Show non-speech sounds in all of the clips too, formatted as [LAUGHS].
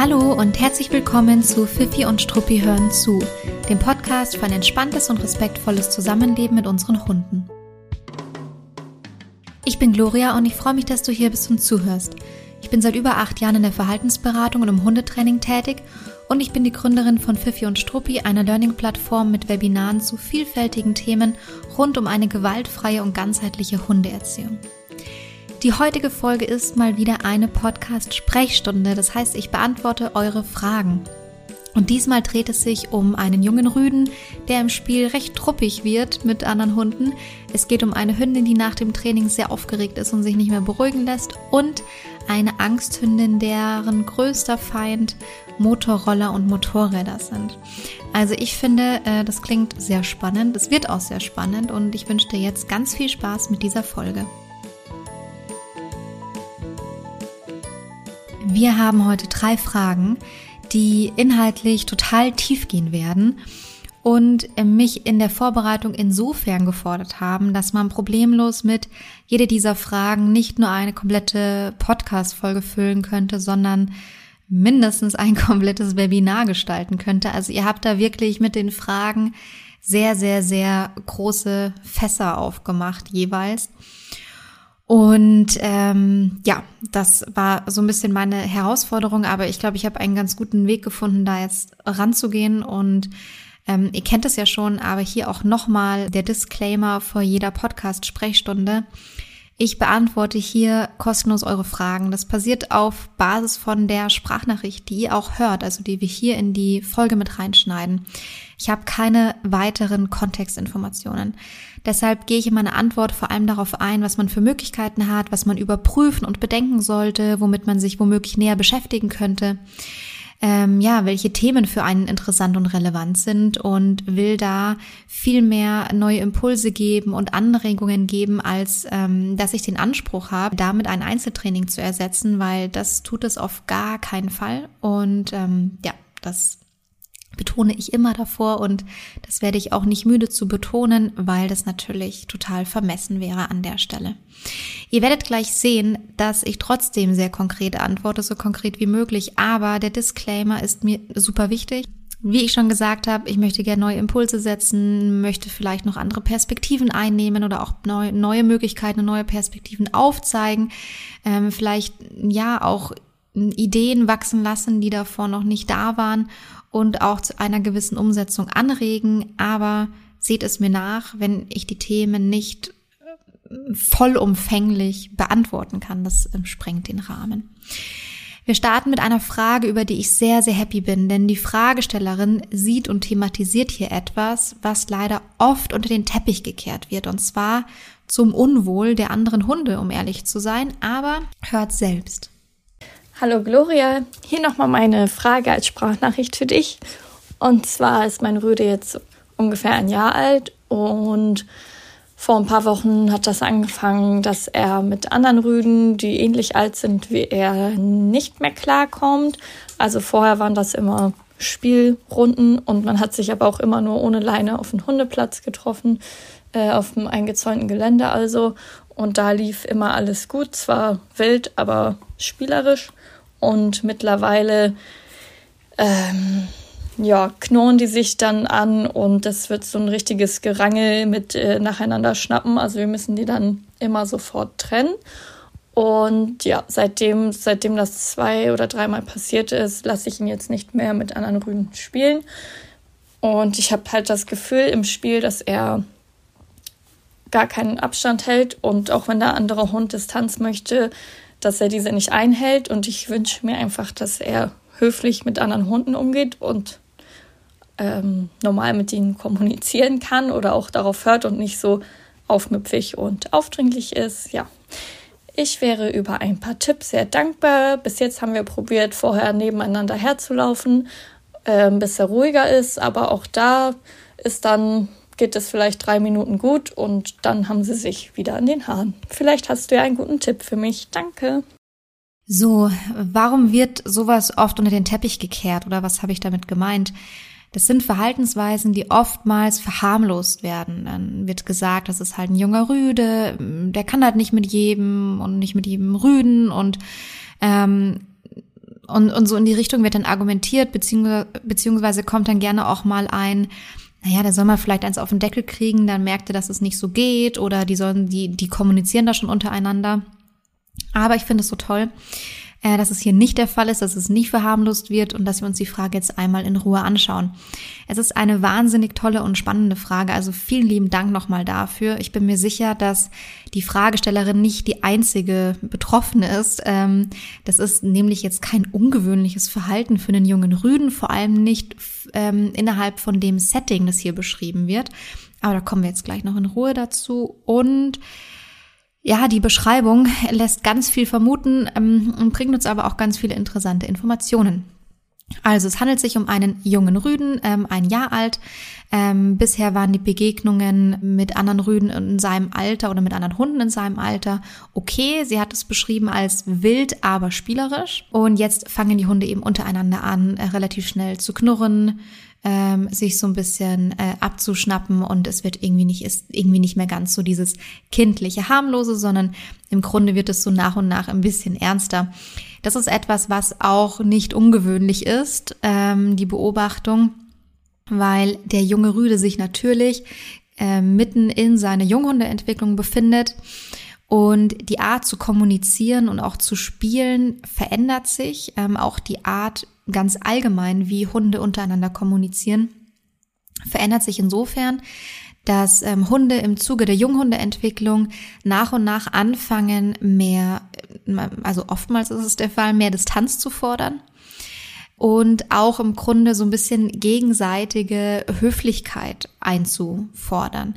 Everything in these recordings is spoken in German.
Hallo und herzlich willkommen zu Fifi und Struppi hören zu, dem Podcast für ein entspanntes und respektvolles Zusammenleben mit unseren Hunden. Ich bin Gloria und ich freue mich, dass du hier bist und zuhörst. Ich bin seit über acht Jahren in der Verhaltensberatung und im Hundetraining tätig und ich bin die Gründerin von Fifi und Struppi, einer Learning-Plattform mit Webinaren zu vielfältigen Themen rund um eine gewaltfreie und ganzheitliche Hundeerziehung. Die heutige Folge ist mal wieder eine Podcast-Sprechstunde. Das heißt, ich beantworte eure Fragen. Und diesmal dreht es sich um einen jungen Rüden, der im Spiel recht truppig wird mit anderen Hunden. Es geht um eine Hündin, die nach dem Training sehr aufgeregt ist und sich nicht mehr beruhigen lässt. Und eine Angsthündin, deren größter Feind Motorroller und Motorräder sind. Also ich finde, äh, das klingt sehr spannend. Es wird auch sehr spannend und ich wünsche dir jetzt ganz viel Spaß mit dieser Folge. Wir haben heute drei Fragen, die inhaltlich total tief gehen werden und mich in der Vorbereitung insofern gefordert haben, dass man problemlos mit jede dieser Fragen nicht nur eine komplette Podcast-Folge füllen könnte, sondern mindestens ein [LAUGHS] komplettes Webinar gestalten könnte. Also ihr habt da wirklich mit den Fragen sehr, sehr, sehr große Fässer aufgemacht jeweils. Und ähm, ja, das war so ein bisschen meine Herausforderung, aber ich glaube, ich habe einen ganz guten Weg gefunden, da jetzt ranzugehen. Und ähm, ihr kennt es ja schon, aber hier auch nochmal der Disclaimer vor jeder Podcast-Sprechstunde. Ich beantworte hier kostenlos eure Fragen. Das passiert auf Basis von der Sprachnachricht, die ihr auch hört, also die wir hier in die Folge mit reinschneiden. Ich habe keine weiteren Kontextinformationen. Deshalb gehe ich in meiner Antwort vor allem darauf ein, was man für Möglichkeiten hat, was man überprüfen und bedenken sollte, womit man sich womöglich näher beschäftigen könnte ähm, ja, welche Themen für einen interessant und relevant sind und will da viel mehr neue Impulse geben und Anregungen geben, als ähm, dass ich den Anspruch habe, damit ein Einzeltraining zu ersetzen, weil das tut es auf gar keinen Fall. Und ähm, ja, das betone ich immer davor und das werde ich auch nicht müde zu betonen, weil das natürlich total vermessen wäre an der Stelle. Ihr werdet gleich sehen, dass ich trotzdem sehr konkret antworte, so konkret wie möglich, aber der Disclaimer ist mir super wichtig. Wie ich schon gesagt habe, ich möchte gerne neue Impulse setzen, möchte vielleicht noch andere Perspektiven einnehmen oder auch neue, neue Möglichkeiten, neue Perspektiven aufzeigen, ähm, vielleicht ja auch Ideen wachsen lassen, die davor noch nicht da waren und auch zu einer gewissen Umsetzung anregen, aber seht es mir nach, wenn ich die Themen nicht äh, vollumfänglich beantworten kann. Das ähm, sprengt den Rahmen. Wir starten mit einer Frage, über die ich sehr, sehr happy bin, denn die Fragestellerin sieht und thematisiert hier etwas, was leider oft unter den Teppich gekehrt wird, und zwar zum Unwohl der anderen Hunde, um ehrlich zu sein, aber hört selbst. Hallo Gloria, hier nochmal meine Frage als Sprachnachricht für dich. Und zwar ist mein Rüde jetzt ungefähr ein Jahr alt und vor ein paar Wochen hat das angefangen, dass er mit anderen Rüden, die ähnlich alt sind wie er, nicht mehr klarkommt. Also vorher waren das immer Spielrunden und man hat sich aber auch immer nur ohne Leine auf dem Hundeplatz getroffen, äh, auf dem eingezäunten Gelände also. Und da lief immer alles gut, zwar wild, aber spielerisch. Und mittlerweile ähm, ja, knurren die sich dann an und das wird so ein richtiges Gerangel mit äh, nacheinander schnappen. Also wir müssen die dann immer sofort trennen. Und ja, seitdem, seitdem das zwei oder dreimal passiert ist, lasse ich ihn jetzt nicht mehr mit anderen Rüden spielen. Und ich habe halt das Gefühl im Spiel, dass er gar keinen Abstand hält und auch wenn der andere Hund Distanz möchte, dass er diese nicht einhält. Und ich wünsche mir einfach, dass er höflich mit anderen Hunden umgeht und ähm, normal mit ihnen kommunizieren kann oder auch darauf hört und nicht so aufmüpfig und aufdringlich ist. Ja. Ich wäre über ein paar Tipps sehr dankbar. Bis jetzt haben wir probiert, vorher nebeneinander herzulaufen, äh, bis er ruhiger ist. Aber auch da ist dann geht es vielleicht drei Minuten gut und dann haben sie sich wieder an den Haaren. Vielleicht hast du ja einen guten Tipp für mich. Danke. So, warum wird sowas oft unter den Teppich gekehrt oder was habe ich damit gemeint? Das sind Verhaltensweisen, die oftmals verharmlost werden. Dann wird gesagt, das ist halt ein junger Rüde, der kann halt nicht mit jedem und nicht mit jedem rüden und ähm, und, und so in die Richtung wird dann argumentiert, beziehungsweise, beziehungsweise kommt dann gerne auch mal ein, naja, da soll man vielleicht eins auf den Deckel kriegen, dann merkt er, dass es nicht so geht oder die sollen, die, die kommunizieren da schon untereinander. Aber ich finde es so toll, äh, dass es hier nicht der Fall ist, dass es nicht verharmlost wird und dass wir uns die Frage jetzt einmal in Ruhe anschauen. Es ist eine wahnsinnig tolle und spannende Frage, also vielen lieben Dank nochmal dafür. Ich bin mir sicher, dass die Fragestellerin nicht die einzige Betroffene ist. Ähm, das ist nämlich jetzt kein ungewöhnliches Verhalten für einen jungen Rüden, vor allem nicht ähm, innerhalb von dem Setting, das hier beschrieben wird. Aber da kommen wir jetzt gleich noch in Ruhe dazu und ja, die Beschreibung lässt ganz viel vermuten ähm, und bringt uns aber auch ganz viele interessante Informationen. Also es handelt sich um einen jungen Rüden, ähm, ein Jahr alt. Ähm, bisher waren die Begegnungen mit anderen Rüden in seinem Alter oder mit anderen Hunden in seinem Alter okay. Sie hat es beschrieben als wild, aber spielerisch. Und jetzt fangen die Hunde eben untereinander an, äh, relativ schnell zu knurren, ähm, sich so ein bisschen äh, abzuschnappen und es wird irgendwie nicht, ist irgendwie nicht mehr ganz so dieses kindliche, harmlose, sondern im Grunde wird es so nach und nach ein bisschen ernster. Das ist etwas, was auch nicht ungewöhnlich ist, ähm, die Beobachtung, weil der junge Rüde sich natürlich äh, mitten in seiner Junghundeentwicklung befindet. Und die Art zu kommunizieren und auch zu spielen verändert sich. Ähm, auch die Art, ganz allgemein, wie Hunde untereinander kommunizieren, verändert sich insofern, dass ähm, Hunde im Zuge der Junghundeentwicklung nach und nach anfangen, mehr, äh, also oftmals ist es der Fall, mehr Distanz zu fordern und auch im Grunde so ein bisschen gegenseitige Höflichkeit einzufordern.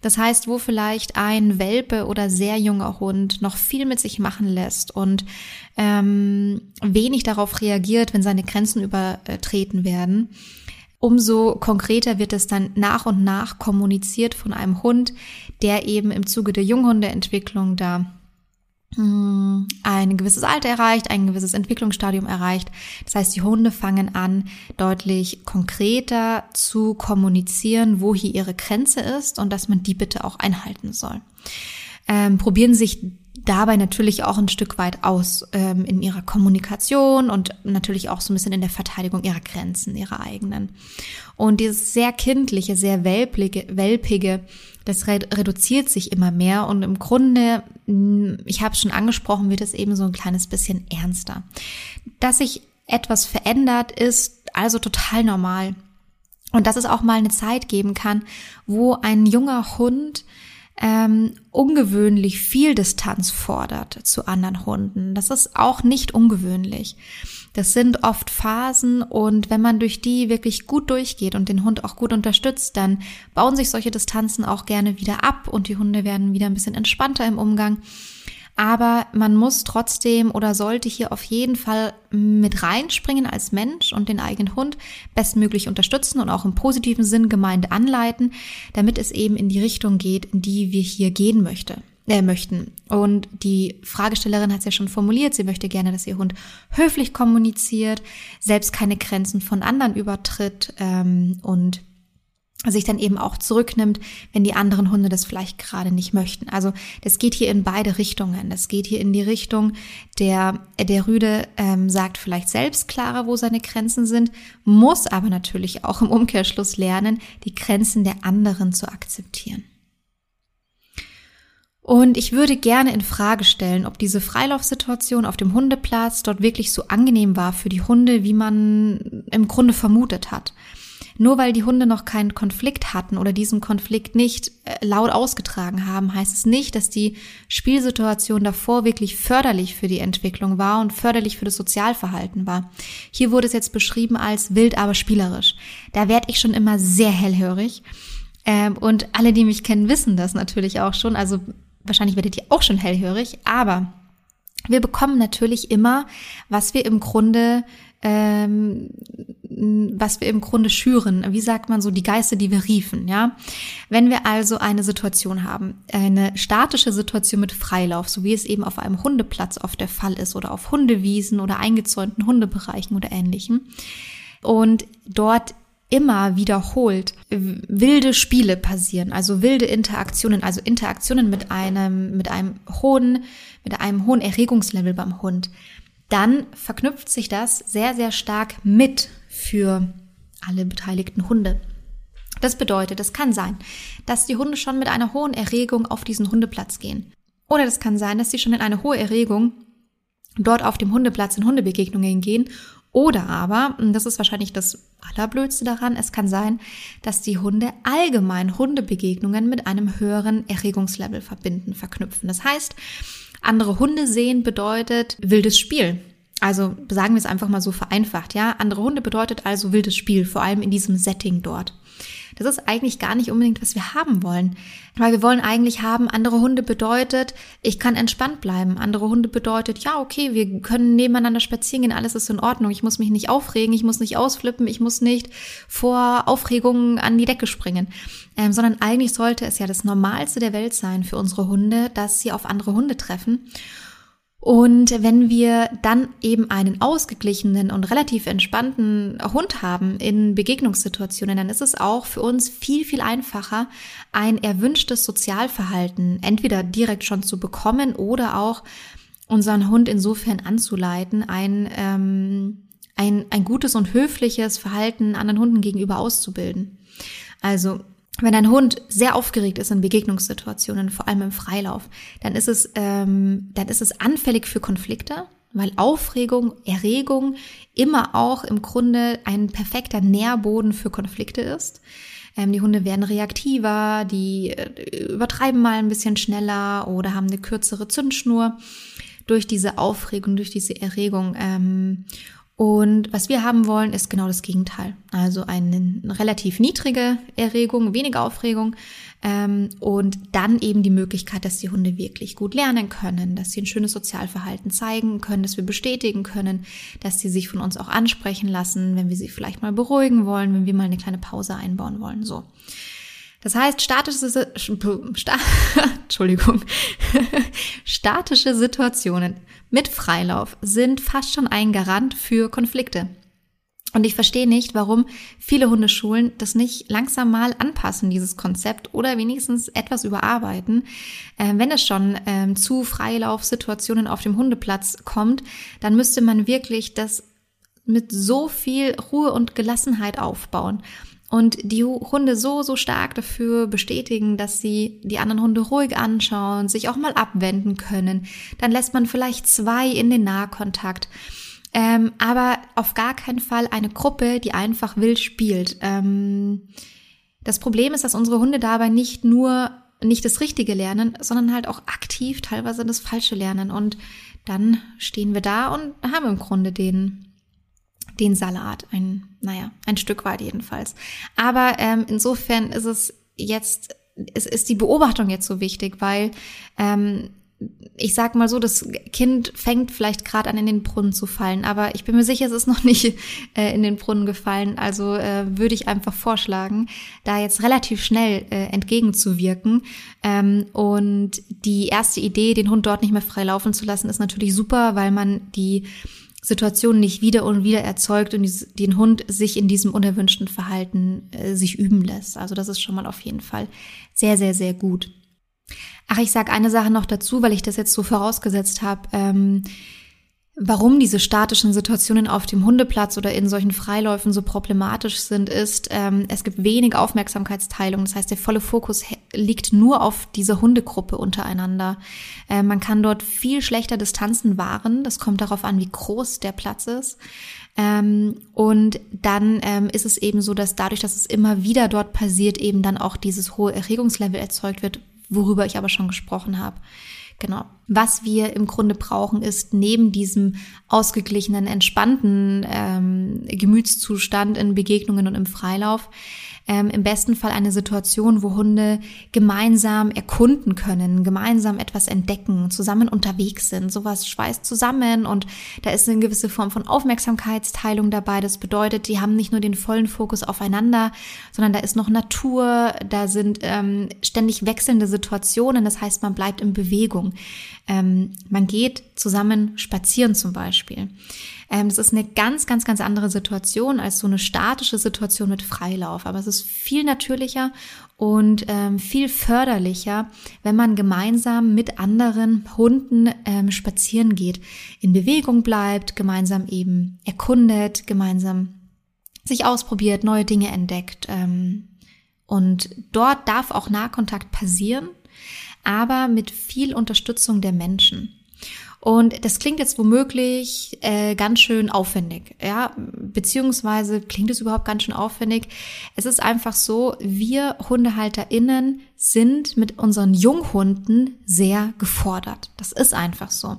Das heißt, wo vielleicht ein Welpe oder sehr junger Hund noch viel mit sich machen lässt und ähm, wenig darauf reagiert, wenn seine Grenzen übertreten werden, umso konkreter wird es dann nach und nach kommuniziert von einem Hund, der eben im Zuge der Junghundeentwicklung da ein gewisses Alter erreicht, ein gewisses Entwicklungsstadium erreicht. Das heißt, die Hunde fangen an, deutlich konkreter zu kommunizieren, wo hier ihre Grenze ist und dass man die bitte auch einhalten soll. Ähm, probieren sich dabei natürlich auch ein Stück weit aus ähm, in ihrer Kommunikation und natürlich auch so ein bisschen in der Verteidigung ihrer Grenzen, ihrer eigenen. Und dieses sehr kindliche, sehr welpige, welpige das reduziert sich immer mehr und im Grunde, hm, ich habe es schon angesprochen, wird es eben so ein kleines bisschen ernster. Dass sich etwas verändert, ist also total normal. Und dass es auch mal eine Zeit geben kann, wo ein junger Hund ähm, ungewöhnlich viel Distanz fordert zu anderen Hunden. Das ist auch nicht ungewöhnlich. Das sind oft Phasen und wenn man durch die wirklich gut durchgeht und den Hund auch gut unterstützt, dann bauen sich solche Distanzen auch gerne wieder ab und die Hunde werden wieder ein bisschen entspannter im Umgang. Aber man muss trotzdem oder sollte hier auf jeden Fall mit reinspringen als Mensch und den eigenen Hund bestmöglich unterstützen und auch im positiven Sinn gemeint anleiten, damit es eben in die Richtung geht, in die wir hier gehen möchten äh, möchten. Und die Fragestellerin hat es ja schon formuliert, sie möchte gerne, dass ihr Hund höflich kommuniziert, selbst keine Grenzen von anderen übertritt ähm, und sich dann eben auch zurücknimmt, wenn die anderen Hunde das vielleicht gerade nicht möchten. Also das geht hier in beide Richtungen. Das geht hier in die Richtung, der, der Rüde ähm, sagt vielleicht selbst klarer, wo seine Grenzen sind, muss aber natürlich auch im Umkehrschluss lernen, die Grenzen der anderen zu akzeptieren. Und ich würde gerne in Frage stellen, ob diese Freilaufsituation auf dem Hundeplatz dort wirklich so angenehm war für die Hunde, wie man im Grunde vermutet hat. Nur weil die Hunde noch keinen Konflikt hatten oder diesen Konflikt nicht äh, laut ausgetragen haben, heißt es nicht, dass die Spielsituation davor wirklich förderlich für die Entwicklung war und förderlich für das Sozialverhalten war. Hier wurde es jetzt beschrieben als wild, aber spielerisch. Da werde ich schon immer sehr hellhörig. Ähm, und alle, die mich kennen, wissen das natürlich auch schon. Also wahrscheinlich werdet ihr auch schon hellhörig, aber wir bekommen natürlich immer, was wir im Grunde, ähm, was wir im Grunde schüren. Wie sagt man so, die Geister, die wir riefen, ja? Wenn wir also eine Situation haben, eine statische Situation mit Freilauf, so wie es eben auf einem Hundeplatz oft der Fall ist oder auf Hundewiesen oder eingezäunten Hundebereichen oder ähnlichem, und dort immer wiederholt wilde Spiele passieren, also wilde Interaktionen, also Interaktionen mit einem, mit einem hohen, mit einem hohen Erregungslevel beim Hund, dann verknüpft sich das sehr, sehr stark mit für alle beteiligten Hunde. Das bedeutet, es kann sein, dass die Hunde schon mit einer hohen Erregung auf diesen Hundeplatz gehen. Oder es kann sein, dass sie schon in eine hohe Erregung dort auf dem Hundeplatz in Hundebegegnungen gehen. Oder aber, und das ist wahrscheinlich das Allerblödste daran, es kann sein, dass die Hunde allgemein Hundebegegnungen mit einem höheren Erregungslevel verbinden, verknüpfen. Das heißt, andere Hunde sehen bedeutet wildes Spiel. Also sagen wir es einfach mal so vereinfacht, ja. Andere Hunde bedeutet also wildes Spiel, vor allem in diesem Setting dort. Das ist eigentlich gar nicht unbedingt, was wir haben wollen. Weil wir wollen eigentlich haben, andere Hunde bedeutet, ich kann entspannt bleiben. Andere Hunde bedeutet, ja, okay, wir können nebeneinander spazieren gehen, alles ist in Ordnung. Ich muss mich nicht aufregen, ich muss nicht ausflippen, ich muss nicht vor Aufregung an die Decke springen. Ähm, sondern eigentlich sollte es ja das Normalste der Welt sein für unsere Hunde, dass sie auf andere Hunde treffen. Und wenn wir dann eben einen ausgeglichenen und relativ entspannten Hund haben in Begegnungssituationen, dann ist es auch für uns viel, viel einfacher, ein erwünschtes Sozialverhalten entweder direkt schon zu bekommen oder auch unseren Hund insofern anzuleiten, ein, ähm, ein, ein gutes und höfliches Verhalten anderen Hunden gegenüber auszubilden. Also wenn ein Hund sehr aufgeregt ist in Begegnungssituationen, vor allem im Freilauf, dann ist es, ähm, dann ist es anfällig für Konflikte, weil Aufregung, Erregung immer auch im Grunde ein perfekter Nährboden für Konflikte ist. Ähm, die Hunde werden reaktiver, die äh, übertreiben mal ein bisschen schneller oder haben eine kürzere Zündschnur durch diese Aufregung, durch diese Erregung. Ähm, und was wir haben wollen, ist genau das Gegenteil. Also eine relativ niedrige Erregung, weniger Aufregung ähm, und dann eben die Möglichkeit, dass die Hunde wirklich gut lernen können, dass sie ein schönes Sozialverhalten zeigen können, dass wir bestätigen können, dass sie sich von uns auch ansprechen lassen, wenn wir sie vielleicht mal beruhigen wollen, wenn wir mal eine kleine Pause einbauen wollen. So. Das heißt, statische, sta, [LAUGHS] Entschuldigung, [LAUGHS] statische Situationen mit Freilauf sind fast schon ein Garant für Konflikte. Und ich verstehe nicht, warum viele Hundeschulen das nicht langsam mal anpassen, dieses Konzept, oder wenigstens etwas überarbeiten. Äh, wenn es schon äh, zu Freilaufsituationen auf dem Hundeplatz kommt, dann müsste man wirklich das mit so viel Ruhe und Gelassenheit aufbauen und die Hunde so, so stark dafür bestätigen, dass sie die anderen Hunde ruhig anschauen, sich auch mal abwenden können. Dann lässt man vielleicht zwei in den Nahkontakt. Ähm, aber auf gar keinen Fall eine Gruppe, die einfach wild spielt. Ähm, das Problem ist, dass unsere Hunde dabei nicht nur nicht das Richtige lernen, sondern halt auch aktiv teilweise das Falsche lernen. Und dann stehen wir da und haben im Grunde den den Salat. Ein, naja, ein Stück weit jedenfalls. Aber ähm, insofern ist es jetzt, es ist die Beobachtung jetzt so wichtig, weil ähm, ich sag mal so, das Kind fängt vielleicht gerade an, in den Brunnen zu fallen, aber ich bin mir sicher, es ist noch nicht [LAUGHS] äh, in den Brunnen gefallen. Also äh, würde ich einfach vorschlagen, da jetzt relativ schnell äh, entgegenzuwirken. Ähm, und die erste Idee, den Hund dort nicht mehr frei laufen zu lassen, ist natürlich super, weil man die Situation nicht wieder und wieder erzeugt und den Hund sich in diesem unerwünschten Verhalten äh, sich üben lässt. Also das ist schon mal auf jeden Fall sehr, sehr, sehr gut. Ach, ich sage eine Sache noch dazu, weil ich das jetzt so vorausgesetzt habe. Ähm, Warum diese statischen Situationen auf dem Hundeplatz oder in solchen Freiläufen so problematisch sind, ist, ähm, es gibt wenig Aufmerksamkeitsteilung. Das heißt, der volle Fokus liegt nur auf dieser Hundegruppe untereinander. Äh, man kann dort viel schlechter Distanzen wahren. Das kommt darauf an, wie groß der Platz ist. Ähm, und dann ähm, ist es eben so, dass dadurch, dass es immer wieder dort passiert, eben dann auch dieses hohe Erregungslevel erzeugt wird, worüber ich aber schon gesprochen habe. Genau. Was wir im Grunde brauchen, ist neben diesem ausgeglichenen, entspannten ähm, Gemütszustand in Begegnungen und im Freilauf ähm, im besten Fall eine Situation, wo Hunde gemeinsam erkunden können, gemeinsam etwas entdecken, zusammen unterwegs sind. Sowas schweißt zusammen und da ist eine gewisse Form von Aufmerksamkeitsteilung dabei. Das bedeutet, die haben nicht nur den vollen Fokus aufeinander, sondern da ist noch Natur, da sind ähm, ständig wechselnde Situationen. Das heißt, man bleibt in Bewegung. Ähm, man geht zusammen spazieren zum Beispiel. Ähm, das ist eine ganz, ganz, ganz andere Situation als so eine statische Situation mit Freilauf. Aber es ist viel natürlicher und ähm, viel förderlicher, wenn man gemeinsam mit anderen Hunden ähm, spazieren geht, in Bewegung bleibt, gemeinsam eben erkundet, gemeinsam sich ausprobiert, neue Dinge entdeckt. Ähm, und dort darf auch Nahkontakt passieren, aber mit viel Unterstützung der Menschen. Und das klingt jetzt womöglich äh, ganz schön aufwendig, ja, beziehungsweise klingt es überhaupt ganz schön aufwendig. Es ist einfach so, wir HundehalterInnen sind mit unseren Junghunden sehr gefordert. Das ist einfach so.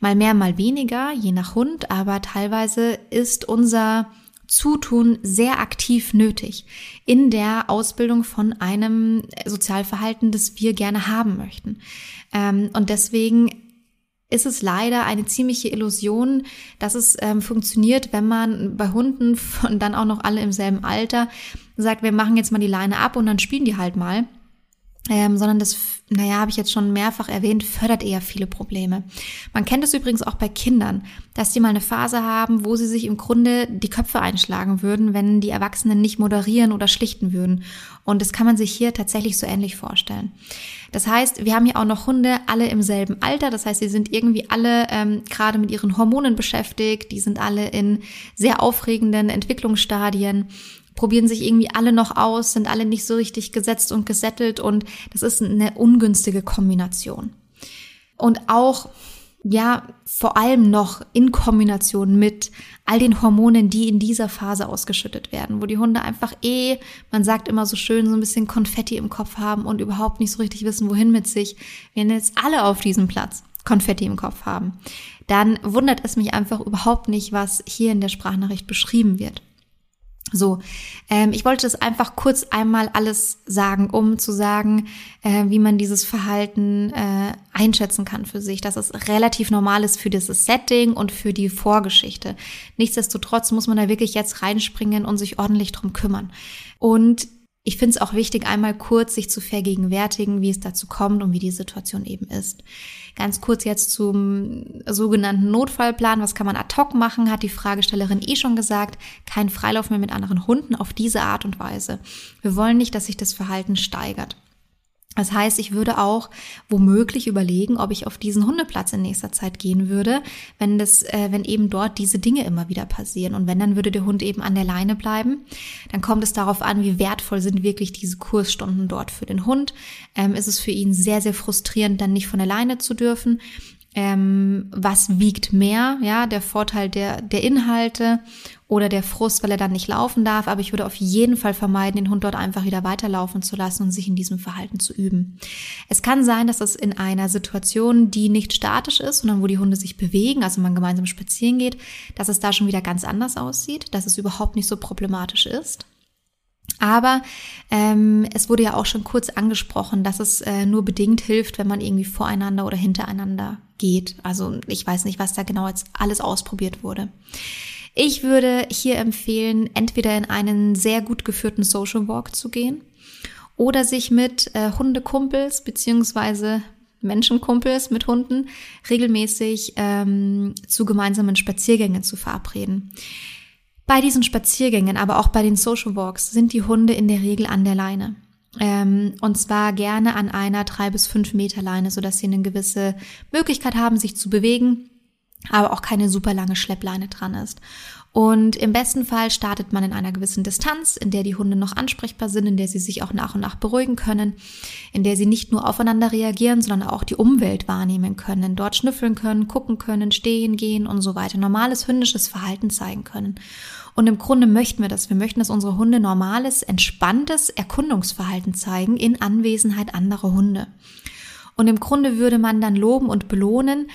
Mal mehr, mal weniger, je nach Hund, aber teilweise ist unser Zutun sehr aktiv nötig in der Ausbildung von einem Sozialverhalten, das wir gerne haben möchten. Ähm, und deswegen ist es leider eine ziemliche Illusion, dass es ähm, funktioniert, wenn man bei Hunden von dann auch noch alle im selben Alter sagt, wir machen jetzt mal die Leine ab und dann spielen die halt mal ähm, sondern das, naja, habe ich jetzt schon mehrfach erwähnt, fördert eher viele Probleme. Man kennt es übrigens auch bei Kindern, dass die mal eine Phase haben, wo sie sich im Grunde die Köpfe einschlagen würden, wenn die Erwachsenen nicht moderieren oder schlichten würden. Und das kann man sich hier tatsächlich so ähnlich vorstellen. Das heißt, wir haben hier auch noch Hunde, alle im selben Alter. Das heißt, sie sind irgendwie alle ähm, gerade mit ihren Hormonen beschäftigt. Die sind alle in sehr aufregenden Entwicklungsstadien probieren sich irgendwie alle noch aus, sind alle nicht so richtig gesetzt und gesettelt und das ist eine ungünstige Kombination. Und auch, ja, vor allem noch in Kombination mit all den Hormonen, die in dieser Phase ausgeschüttet werden, wo die Hunde einfach eh, man sagt immer so schön, so ein bisschen Konfetti im Kopf haben und überhaupt nicht so richtig wissen, wohin mit sich. Wir jetzt alle auf diesem Platz Konfetti im Kopf haben. Dann wundert es mich einfach überhaupt nicht, was hier in der Sprachnachricht beschrieben wird. So, ähm, ich wollte das einfach kurz einmal alles sagen, um zu sagen, äh, wie man dieses Verhalten äh, einschätzen kann für sich, dass es relativ normal ist für dieses Setting und für die Vorgeschichte. Nichtsdestotrotz muss man da wirklich jetzt reinspringen und sich ordentlich drum kümmern. Und ich finde es auch wichtig, einmal kurz sich zu vergegenwärtigen, wie es dazu kommt und wie die Situation eben ist. Ganz kurz jetzt zum sogenannten Notfallplan. Was kann man ad hoc machen? Hat die Fragestellerin eh schon gesagt. Kein Freilauf mehr mit anderen Hunden auf diese Art und Weise. Wir wollen nicht, dass sich das Verhalten steigert. Das heißt, ich würde auch womöglich überlegen, ob ich auf diesen Hundeplatz in nächster Zeit gehen würde, wenn das, äh, wenn eben dort diese Dinge immer wieder passieren. Und wenn, dann würde der Hund eben an der Leine bleiben. Dann kommt es darauf an, wie wertvoll sind wirklich diese Kursstunden dort für den Hund. Ähm, ist es für ihn sehr, sehr frustrierend, dann nicht von der Leine zu dürfen ähm, was wiegt mehr, ja, der Vorteil der, der Inhalte oder der Frust, weil er dann nicht laufen darf. Aber ich würde auf jeden Fall vermeiden, den Hund dort einfach wieder weiterlaufen zu lassen und sich in diesem Verhalten zu üben. Es kann sein, dass es in einer Situation, die nicht statisch ist, sondern wo die Hunde sich bewegen, also man gemeinsam spazieren geht, dass es da schon wieder ganz anders aussieht, dass es überhaupt nicht so problematisch ist. Aber ähm, es wurde ja auch schon kurz angesprochen, dass es äh, nur bedingt hilft, wenn man irgendwie voreinander oder hintereinander geht. Also ich weiß nicht, was da genau jetzt alles ausprobiert wurde. Ich würde hier empfehlen, entweder in einen sehr gut geführten Social Walk zu gehen oder sich mit äh, Hundekumpels beziehungsweise Menschenkumpels mit Hunden regelmäßig ähm, zu gemeinsamen Spaziergängen zu verabreden. Bei diesen Spaziergängen, aber auch bei den Social Walks sind die Hunde in der Regel an der Leine. Ähm, und zwar gerne an einer drei bis fünf Meter Leine, sodass sie eine gewisse Möglichkeit haben, sich zu bewegen, aber auch keine super lange Schleppleine dran ist. Und im besten Fall startet man in einer gewissen Distanz, in der die Hunde noch ansprechbar sind, in der sie sich auch nach und nach beruhigen können, in der sie nicht nur aufeinander reagieren, sondern auch die Umwelt wahrnehmen können, dort schnüffeln können, gucken können, stehen, gehen und so weiter, normales hündisches Verhalten zeigen können. Und im Grunde möchten wir das. Wir möchten, dass unsere Hunde normales, entspanntes Erkundungsverhalten zeigen in Anwesenheit anderer Hunde. Und im Grunde würde man dann loben und belohnen,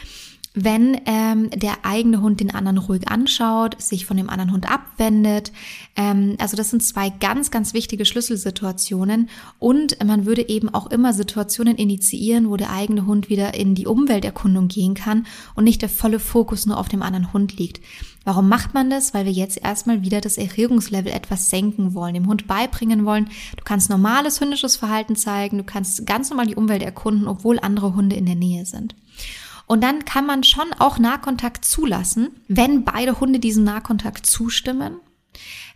wenn ähm, der eigene Hund den anderen ruhig anschaut, sich von dem anderen Hund abwendet. Ähm, also das sind zwei ganz, ganz wichtige Schlüsselsituationen. Und man würde eben auch immer Situationen initiieren, wo der eigene Hund wieder in die Umwelterkundung gehen kann und nicht der volle Fokus nur auf dem anderen Hund liegt. Warum macht man das? Weil wir jetzt erstmal wieder das Erregungslevel etwas senken wollen, dem Hund beibringen wollen. Du kannst normales hündisches Verhalten zeigen, du kannst ganz normal die Umwelt erkunden, obwohl andere Hunde in der Nähe sind. Und dann kann man schon auch Nahkontakt zulassen, wenn beide Hunde diesem Nahkontakt zustimmen,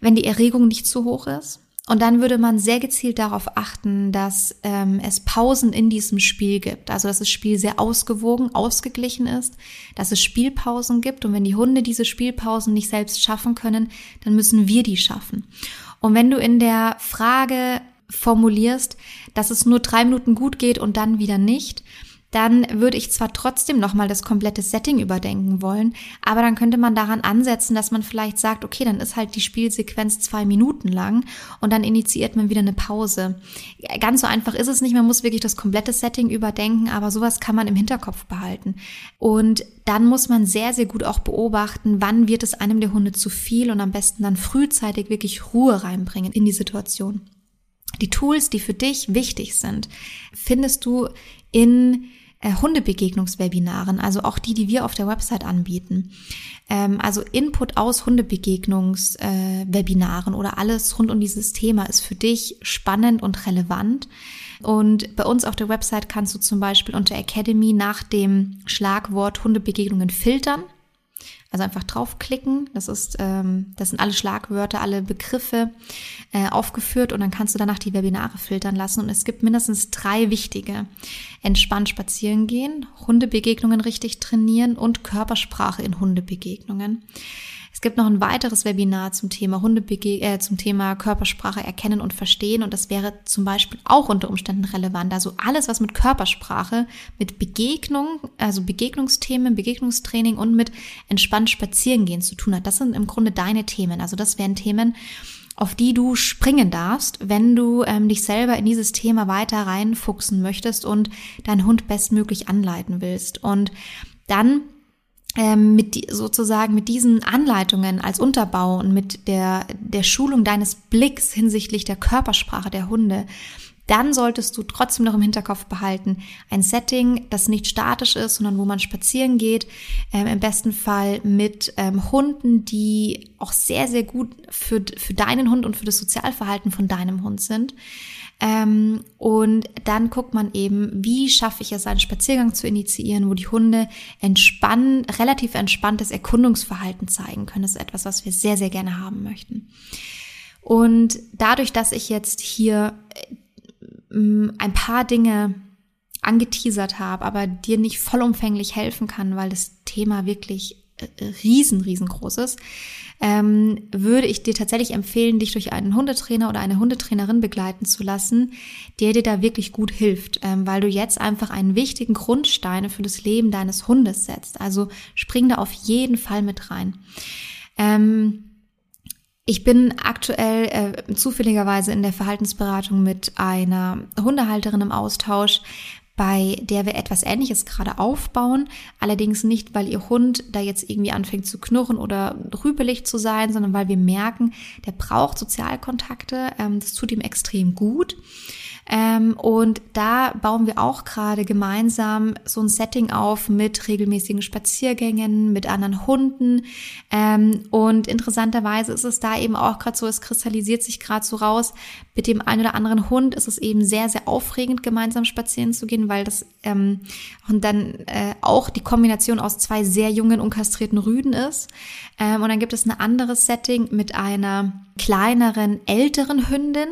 wenn die Erregung nicht zu hoch ist. Und dann würde man sehr gezielt darauf achten, dass ähm, es Pausen in diesem Spiel gibt. Also dass das Spiel sehr ausgewogen, ausgeglichen ist, dass es Spielpausen gibt. Und wenn die Hunde diese Spielpausen nicht selbst schaffen können, dann müssen wir die schaffen. Und wenn du in der Frage formulierst, dass es nur drei Minuten gut geht und dann wieder nicht, dann würde ich zwar trotzdem nochmal das komplette Setting überdenken wollen, aber dann könnte man daran ansetzen, dass man vielleicht sagt, okay, dann ist halt die Spielsequenz zwei Minuten lang und dann initiiert man wieder eine Pause. Ganz so einfach ist es nicht, man muss wirklich das komplette Setting überdenken, aber sowas kann man im Hinterkopf behalten. Und dann muss man sehr, sehr gut auch beobachten, wann wird es einem der Hunde zu viel und am besten dann frühzeitig wirklich Ruhe reinbringen in die Situation. Die Tools, die für dich wichtig sind, findest du in äh, Hundebegegnungswebinaren, also auch die, die wir auf der Website anbieten. Ähm, also Input aus Hundebegegnungswebinaren äh, oder alles rund um dieses Thema ist für dich spannend und relevant. Und bei uns auf der Website kannst du zum Beispiel unter Academy nach dem Schlagwort Hundebegegnungen filtern. Also einfach draufklicken. Das ist, ähm, das sind alle Schlagwörter, alle Begriffe äh, aufgeführt und dann kannst du danach die Webinare filtern lassen. Und es gibt mindestens drei wichtige: entspannt spazieren gehen, Hundebegegnungen richtig trainieren und Körpersprache in Hundebegegnungen. Es gibt noch ein weiteres Webinar zum Thema Hundebege äh, zum Thema Körpersprache erkennen und verstehen und das wäre zum Beispiel auch unter Umständen relevant. Also alles, was mit Körpersprache, mit Begegnung, also Begegnungsthemen, Begegnungstraining und mit entspannt Spazierengehen zu tun hat. Das sind im Grunde deine Themen. Also das wären Themen, auf die du springen darfst, wenn du ähm, dich selber in dieses Thema weiter reinfuchsen möchtest und deinen Hund bestmöglich anleiten willst. Und dann ähm, mit sozusagen mit diesen Anleitungen als Unterbau und mit der, der Schulung deines Blicks hinsichtlich der Körpersprache der Hunde, dann solltest du trotzdem noch im Hinterkopf behalten, ein Setting, das nicht statisch ist, sondern wo man spazieren geht, ähm, im besten Fall mit ähm, Hunden, die auch sehr, sehr gut für, für deinen Hund und für das Sozialverhalten von deinem Hund sind. Ähm, und dann guckt man eben, wie schaffe ich es, einen Spaziergang zu initiieren, wo die Hunde entspannen, relativ entspanntes Erkundungsverhalten zeigen können. Das ist etwas, was wir sehr, sehr gerne haben möchten. Und dadurch, dass ich jetzt hier äh, ein paar Dinge angeteasert habe, aber dir nicht vollumfänglich helfen kann, weil das Thema wirklich riesen, riesengroß ist, ähm, würde ich dir tatsächlich empfehlen, dich durch einen Hundetrainer oder eine Hundetrainerin begleiten zu lassen, der dir da wirklich gut hilft, ähm, weil du jetzt einfach einen wichtigen Grundstein für das Leben deines Hundes setzt. Also spring da auf jeden Fall mit rein. Ähm, ich bin aktuell äh, zufälligerweise in der Verhaltensberatung mit einer Hundehalterin im Austausch, bei der wir etwas Ähnliches gerade aufbauen. Allerdings nicht, weil ihr Hund da jetzt irgendwie anfängt zu knurren oder rübelig zu sein, sondern weil wir merken, der braucht Sozialkontakte. Ähm, das tut ihm extrem gut. Ähm, und da bauen wir auch gerade gemeinsam so ein Setting auf mit regelmäßigen Spaziergängen, mit anderen Hunden. Ähm, und interessanterweise ist es da eben auch gerade so, es kristallisiert sich gerade so raus, mit dem einen oder anderen Hund ist es eben sehr, sehr aufregend, gemeinsam spazieren zu gehen, weil das ähm, und dann äh, auch die Kombination aus zwei sehr jungen, unkastrierten Rüden ist. Ähm, und dann gibt es ein anderes Setting mit einer kleineren, älteren Hündin,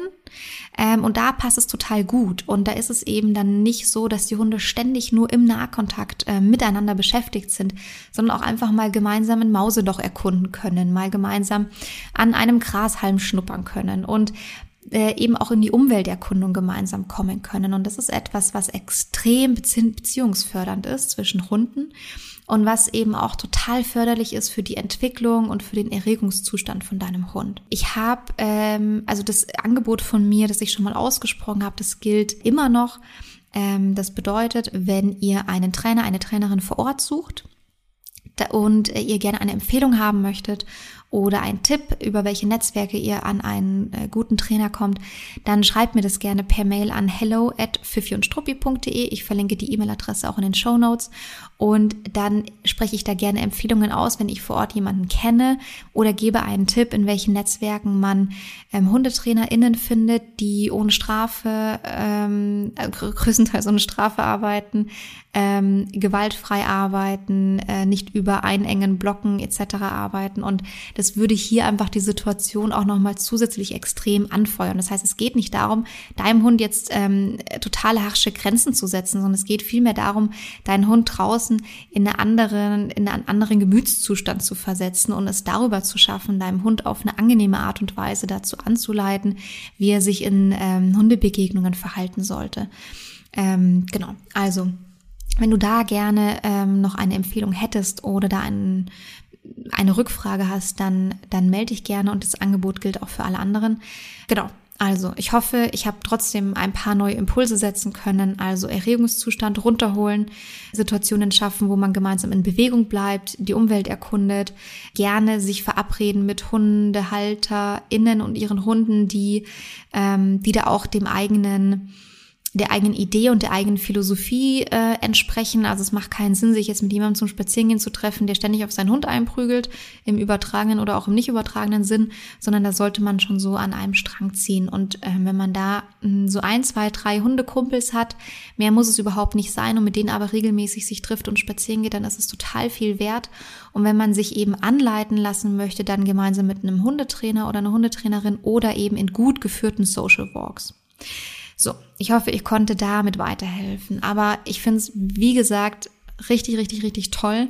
ähm, und da passt es total gut. Und da ist es eben dann nicht so, dass die Hunde ständig nur im Nahkontakt äh, miteinander beschäftigt sind, sondern auch einfach mal gemeinsam ein Mauseloch erkunden können, mal gemeinsam an einem Grashalm schnuppern können und äh, eben auch in die Umwelterkundung gemeinsam kommen können. Und das ist etwas, was extrem beziehungsfördernd ist zwischen Hunden und was eben auch total förderlich ist für die Entwicklung und für den Erregungszustand von deinem Hund. Ich habe, ähm, also das Angebot von mir, das ich schon mal ausgesprochen habe, das gilt immer noch. Ähm, das bedeutet, wenn ihr einen Trainer, eine Trainerin vor Ort sucht, und ihr gerne eine Empfehlung haben möchtet oder ein Tipp, über welche Netzwerke ihr an einen äh, guten Trainer kommt, dann schreibt mir das gerne per Mail an hello at Ich verlinke die E-Mail-Adresse auch in den Show Notes und dann spreche ich da gerne Empfehlungen aus, wenn ich vor Ort jemanden kenne oder gebe einen Tipp, in welchen Netzwerken man ähm, HundetrainerInnen findet, die ohne Strafe, ähm, äh, größtenteils ohne Strafe arbeiten, ähm, gewaltfrei arbeiten, äh, nicht über einengen Blocken etc. arbeiten. Und das würde hier einfach die Situation auch nochmal zusätzlich extrem anfeuern. Das heißt, es geht nicht darum, deinem Hund jetzt ähm, totale harsche Grenzen zu setzen, sondern es geht vielmehr darum, deinen Hund draußen in, eine anderen, in einen anderen Gemütszustand zu versetzen und es darüber zu schaffen, deinem Hund auf eine angenehme Art und Weise dazu anzuleiten, wie er sich in ähm, Hundebegegnungen verhalten sollte. Ähm, genau, also wenn du da gerne ähm, noch eine Empfehlung hättest oder da einen, eine Rückfrage hast, dann, dann melde dich gerne und das Angebot gilt auch für alle anderen. Genau. Also, ich hoffe, ich habe trotzdem ein paar neue Impulse setzen können, also Erregungszustand runterholen, Situationen schaffen, wo man gemeinsam in Bewegung bleibt, die Umwelt erkundet, gerne sich verabreden mit HundehalterInnen und ihren Hunden, die, ähm, die da auch dem eigenen der eigenen Idee und der eigenen Philosophie äh, entsprechen. Also es macht keinen Sinn, sich jetzt mit jemandem zum Spazierengehen zu treffen, der ständig auf seinen Hund einprügelt, im übertragenen oder auch im nicht übertragenen Sinn, sondern da sollte man schon so an einem Strang ziehen. Und äh, wenn man da mh, hm, so ein, zwei, drei Hundekumpels hat, mehr muss es überhaupt nicht sein und mit denen aber regelmäßig sich trifft und spazieren geht, dann ist es total viel wert. Und wenn man sich eben anleiten lassen möchte, dann gemeinsam mit einem Hundetrainer oder einer Hundetrainerin oder eben in gut geführten Social Walks. So, ich hoffe, ich konnte damit weiterhelfen. Aber ich finde es, wie gesagt, richtig, richtig, richtig toll,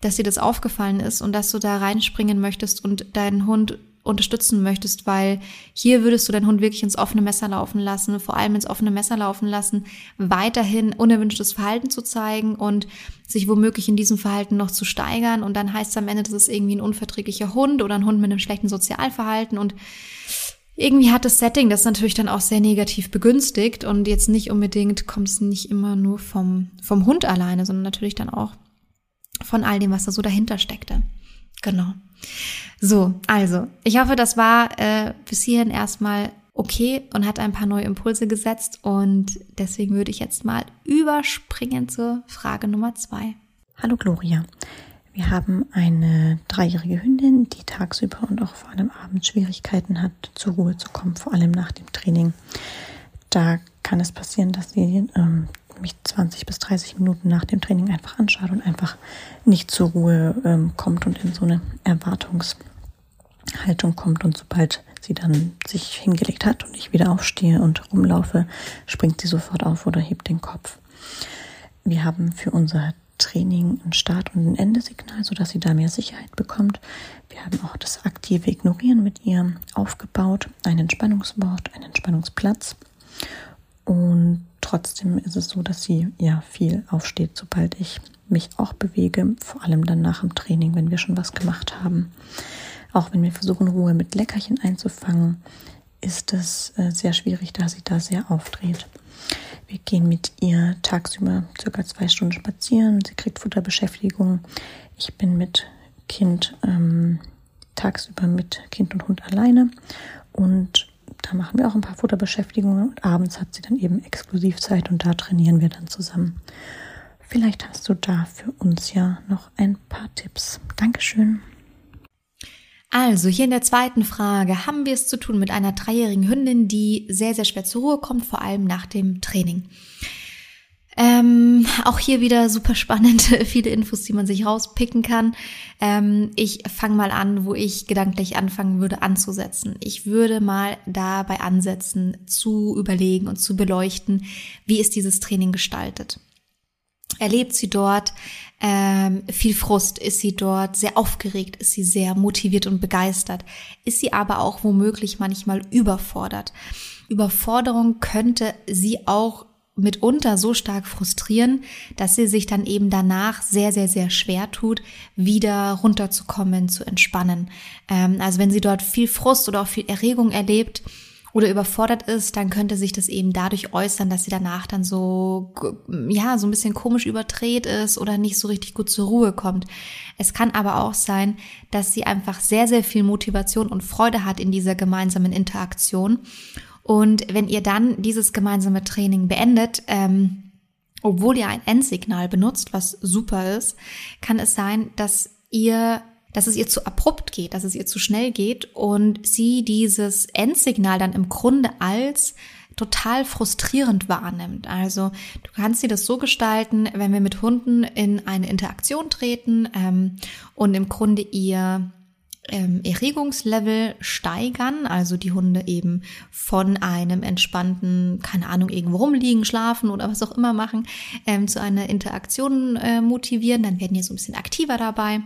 dass dir das aufgefallen ist und dass du da reinspringen möchtest und deinen Hund unterstützen möchtest, weil hier würdest du deinen Hund wirklich ins offene Messer laufen lassen, vor allem ins offene Messer laufen lassen, weiterhin unerwünschtes Verhalten zu zeigen und sich womöglich in diesem Verhalten noch zu steigern und dann heißt es am Ende, das ist irgendwie ein unverträglicher Hund oder ein Hund mit einem schlechten Sozialverhalten und irgendwie hat das Setting das natürlich dann auch sehr negativ begünstigt und jetzt nicht unbedingt kommt es nicht immer nur vom, vom Hund alleine, sondern natürlich dann auch von all dem, was da so dahinter steckte. Genau. So, also, ich hoffe, das war äh, bis hierhin erstmal okay und hat ein paar neue Impulse gesetzt und deswegen würde ich jetzt mal überspringen zur Frage Nummer zwei. Hallo Gloria. Wir haben eine dreijährige Hündin, die tagsüber und auch vor allem abends Schwierigkeiten hat, zur Ruhe zu kommen, vor allem nach dem Training. Da kann es passieren, dass sie ähm, mich 20 bis 30 Minuten nach dem Training einfach anschaut und einfach nicht zur Ruhe ähm, kommt und in so eine Erwartungshaltung kommt. Und sobald sie dann sich hingelegt hat und ich wieder aufstehe und rumlaufe, springt sie sofort auf oder hebt den Kopf. Wir haben für unser Training ein Start- und ein Endesignal, sodass sie da mehr Sicherheit bekommt. Wir haben auch das aktive Ignorieren mit ihr aufgebaut, ein Entspannungswort, einen Entspannungsplatz. Und trotzdem ist es so, dass sie ja viel aufsteht, sobald ich mich auch bewege, vor allem dann nach dem Training, wenn wir schon was gemacht haben. Auch wenn wir versuchen, Ruhe mit Leckerchen einzufangen, ist es äh, sehr schwierig, da sie da sehr aufdreht. Wir gehen mit ihr tagsüber circa zwei Stunden spazieren. Sie kriegt Futterbeschäftigung. Ich bin mit Kind ähm, tagsüber mit Kind und Hund alleine. Und da machen wir auch ein paar Futterbeschäftigungen. Und abends hat sie dann eben Exklusivzeit und da trainieren wir dann zusammen. Vielleicht hast du da für uns ja noch ein paar Tipps. Dankeschön. Also hier in der zweiten Frage haben wir es zu tun mit einer dreijährigen Hündin, die sehr, sehr schwer zur Ruhe kommt, vor allem nach dem Training. Ähm, auch hier wieder super spannend, [LAUGHS] viele Infos, die man sich rauspicken kann. Ähm, ich fange mal an, wo ich gedanklich anfangen würde anzusetzen. Ich würde mal dabei ansetzen, zu überlegen und zu beleuchten, wie ist dieses Training gestaltet. Erlebt sie dort ähm, viel Frust? Ist sie dort sehr aufgeregt? Ist sie sehr motiviert und begeistert? Ist sie aber auch womöglich manchmal überfordert? Überforderung könnte sie auch mitunter so stark frustrieren, dass sie sich dann eben danach sehr, sehr, sehr schwer tut, wieder runterzukommen, zu entspannen. Ähm, also wenn sie dort viel Frust oder auch viel Erregung erlebt oder überfordert ist, dann könnte sich das eben dadurch äußern, dass sie danach dann so, ja, so ein bisschen komisch überdreht ist oder nicht so richtig gut zur Ruhe kommt. Es kann aber auch sein, dass sie einfach sehr, sehr viel Motivation und Freude hat in dieser gemeinsamen Interaktion. Und wenn ihr dann dieses gemeinsame Training beendet, ähm, obwohl ihr ein Endsignal benutzt, was super ist, kann es sein, dass ihr dass es ihr zu abrupt geht, dass es ihr zu schnell geht und sie dieses Endsignal dann im Grunde als total frustrierend wahrnimmt. Also du kannst dir das so gestalten, wenn wir mit Hunden in eine Interaktion treten ähm, und im Grunde ihr ähm, Erregungslevel steigern, also die Hunde eben von einem entspannten, keine Ahnung, irgendwo rumliegen, schlafen oder was auch immer machen, ähm, zu einer Interaktion äh, motivieren, dann werden die so ein bisschen aktiver dabei.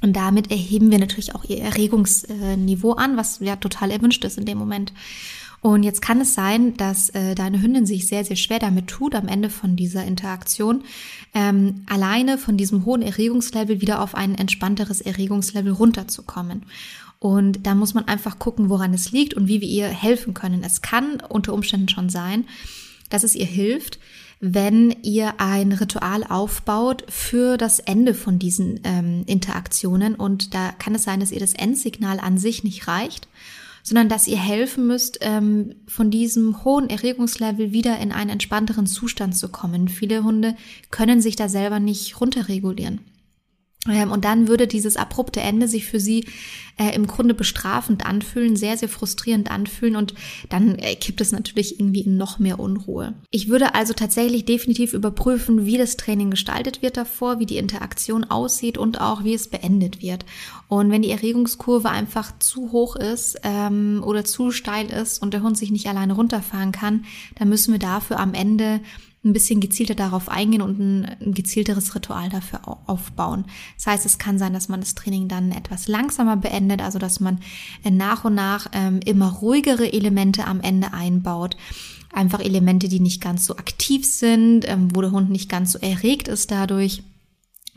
Und damit erheben wir natürlich auch ihr Erregungsniveau an, was ja total erwünscht ist in dem Moment. Und jetzt kann es sein, dass äh, deine Hündin sich sehr, sehr schwer damit tut, am Ende von dieser Interaktion ähm, alleine von diesem hohen Erregungslevel wieder auf ein entspannteres Erregungslevel runterzukommen. Und da muss man einfach gucken, woran es liegt und wie wir ihr helfen können. Es kann unter Umständen schon sein, dass es ihr hilft, wenn ihr ein Ritual aufbaut für das Ende von diesen ähm, Interaktionen. Und da kann es sein, dass ihr das Endsignal an sich nicht reicht, sondern dass ihr helfen müsst, ähm, von diesem hohen Erregungslevel wieder in einen entspannteren Zustand zu kommen. Viele Hunde können sich da selber nicht runterregulieren. Ähm, und dann würde dieses abrupte Ende sich für sie äh, im Grunde bestrafend anfühlen, sehr, sehr frustrierend anfühlen und dann äh, kippt es natürlich irgendwie in noch mehr Unruhe. Ich würde also tatsächlich definitiv überprüfen, wie das Training gestaltet wird davor, wie die Interaktion aussieht und auch wie es beendet wird. Und wenn die Erregungskurve einfach zu hoch ist ähm, oder zu steil ist und der Hund sich nicht alleine runterfahren kann, dann müssen wir dafür am Ende ein bisschen gezielter darauf eingehen und ein, ein, gezielteres Ritual dafür aufbauen. Das heißt, es kann sein, dass man das Training dann etwas langsamer beendet, also dass man äh, nach und nach ähm, immer ruhigere Elemente am Ende einbaut. Einfach Elemente, die nicht ganz so aktiv sind, ähm, wo der Hund nicht ganz so erregt ist dadurch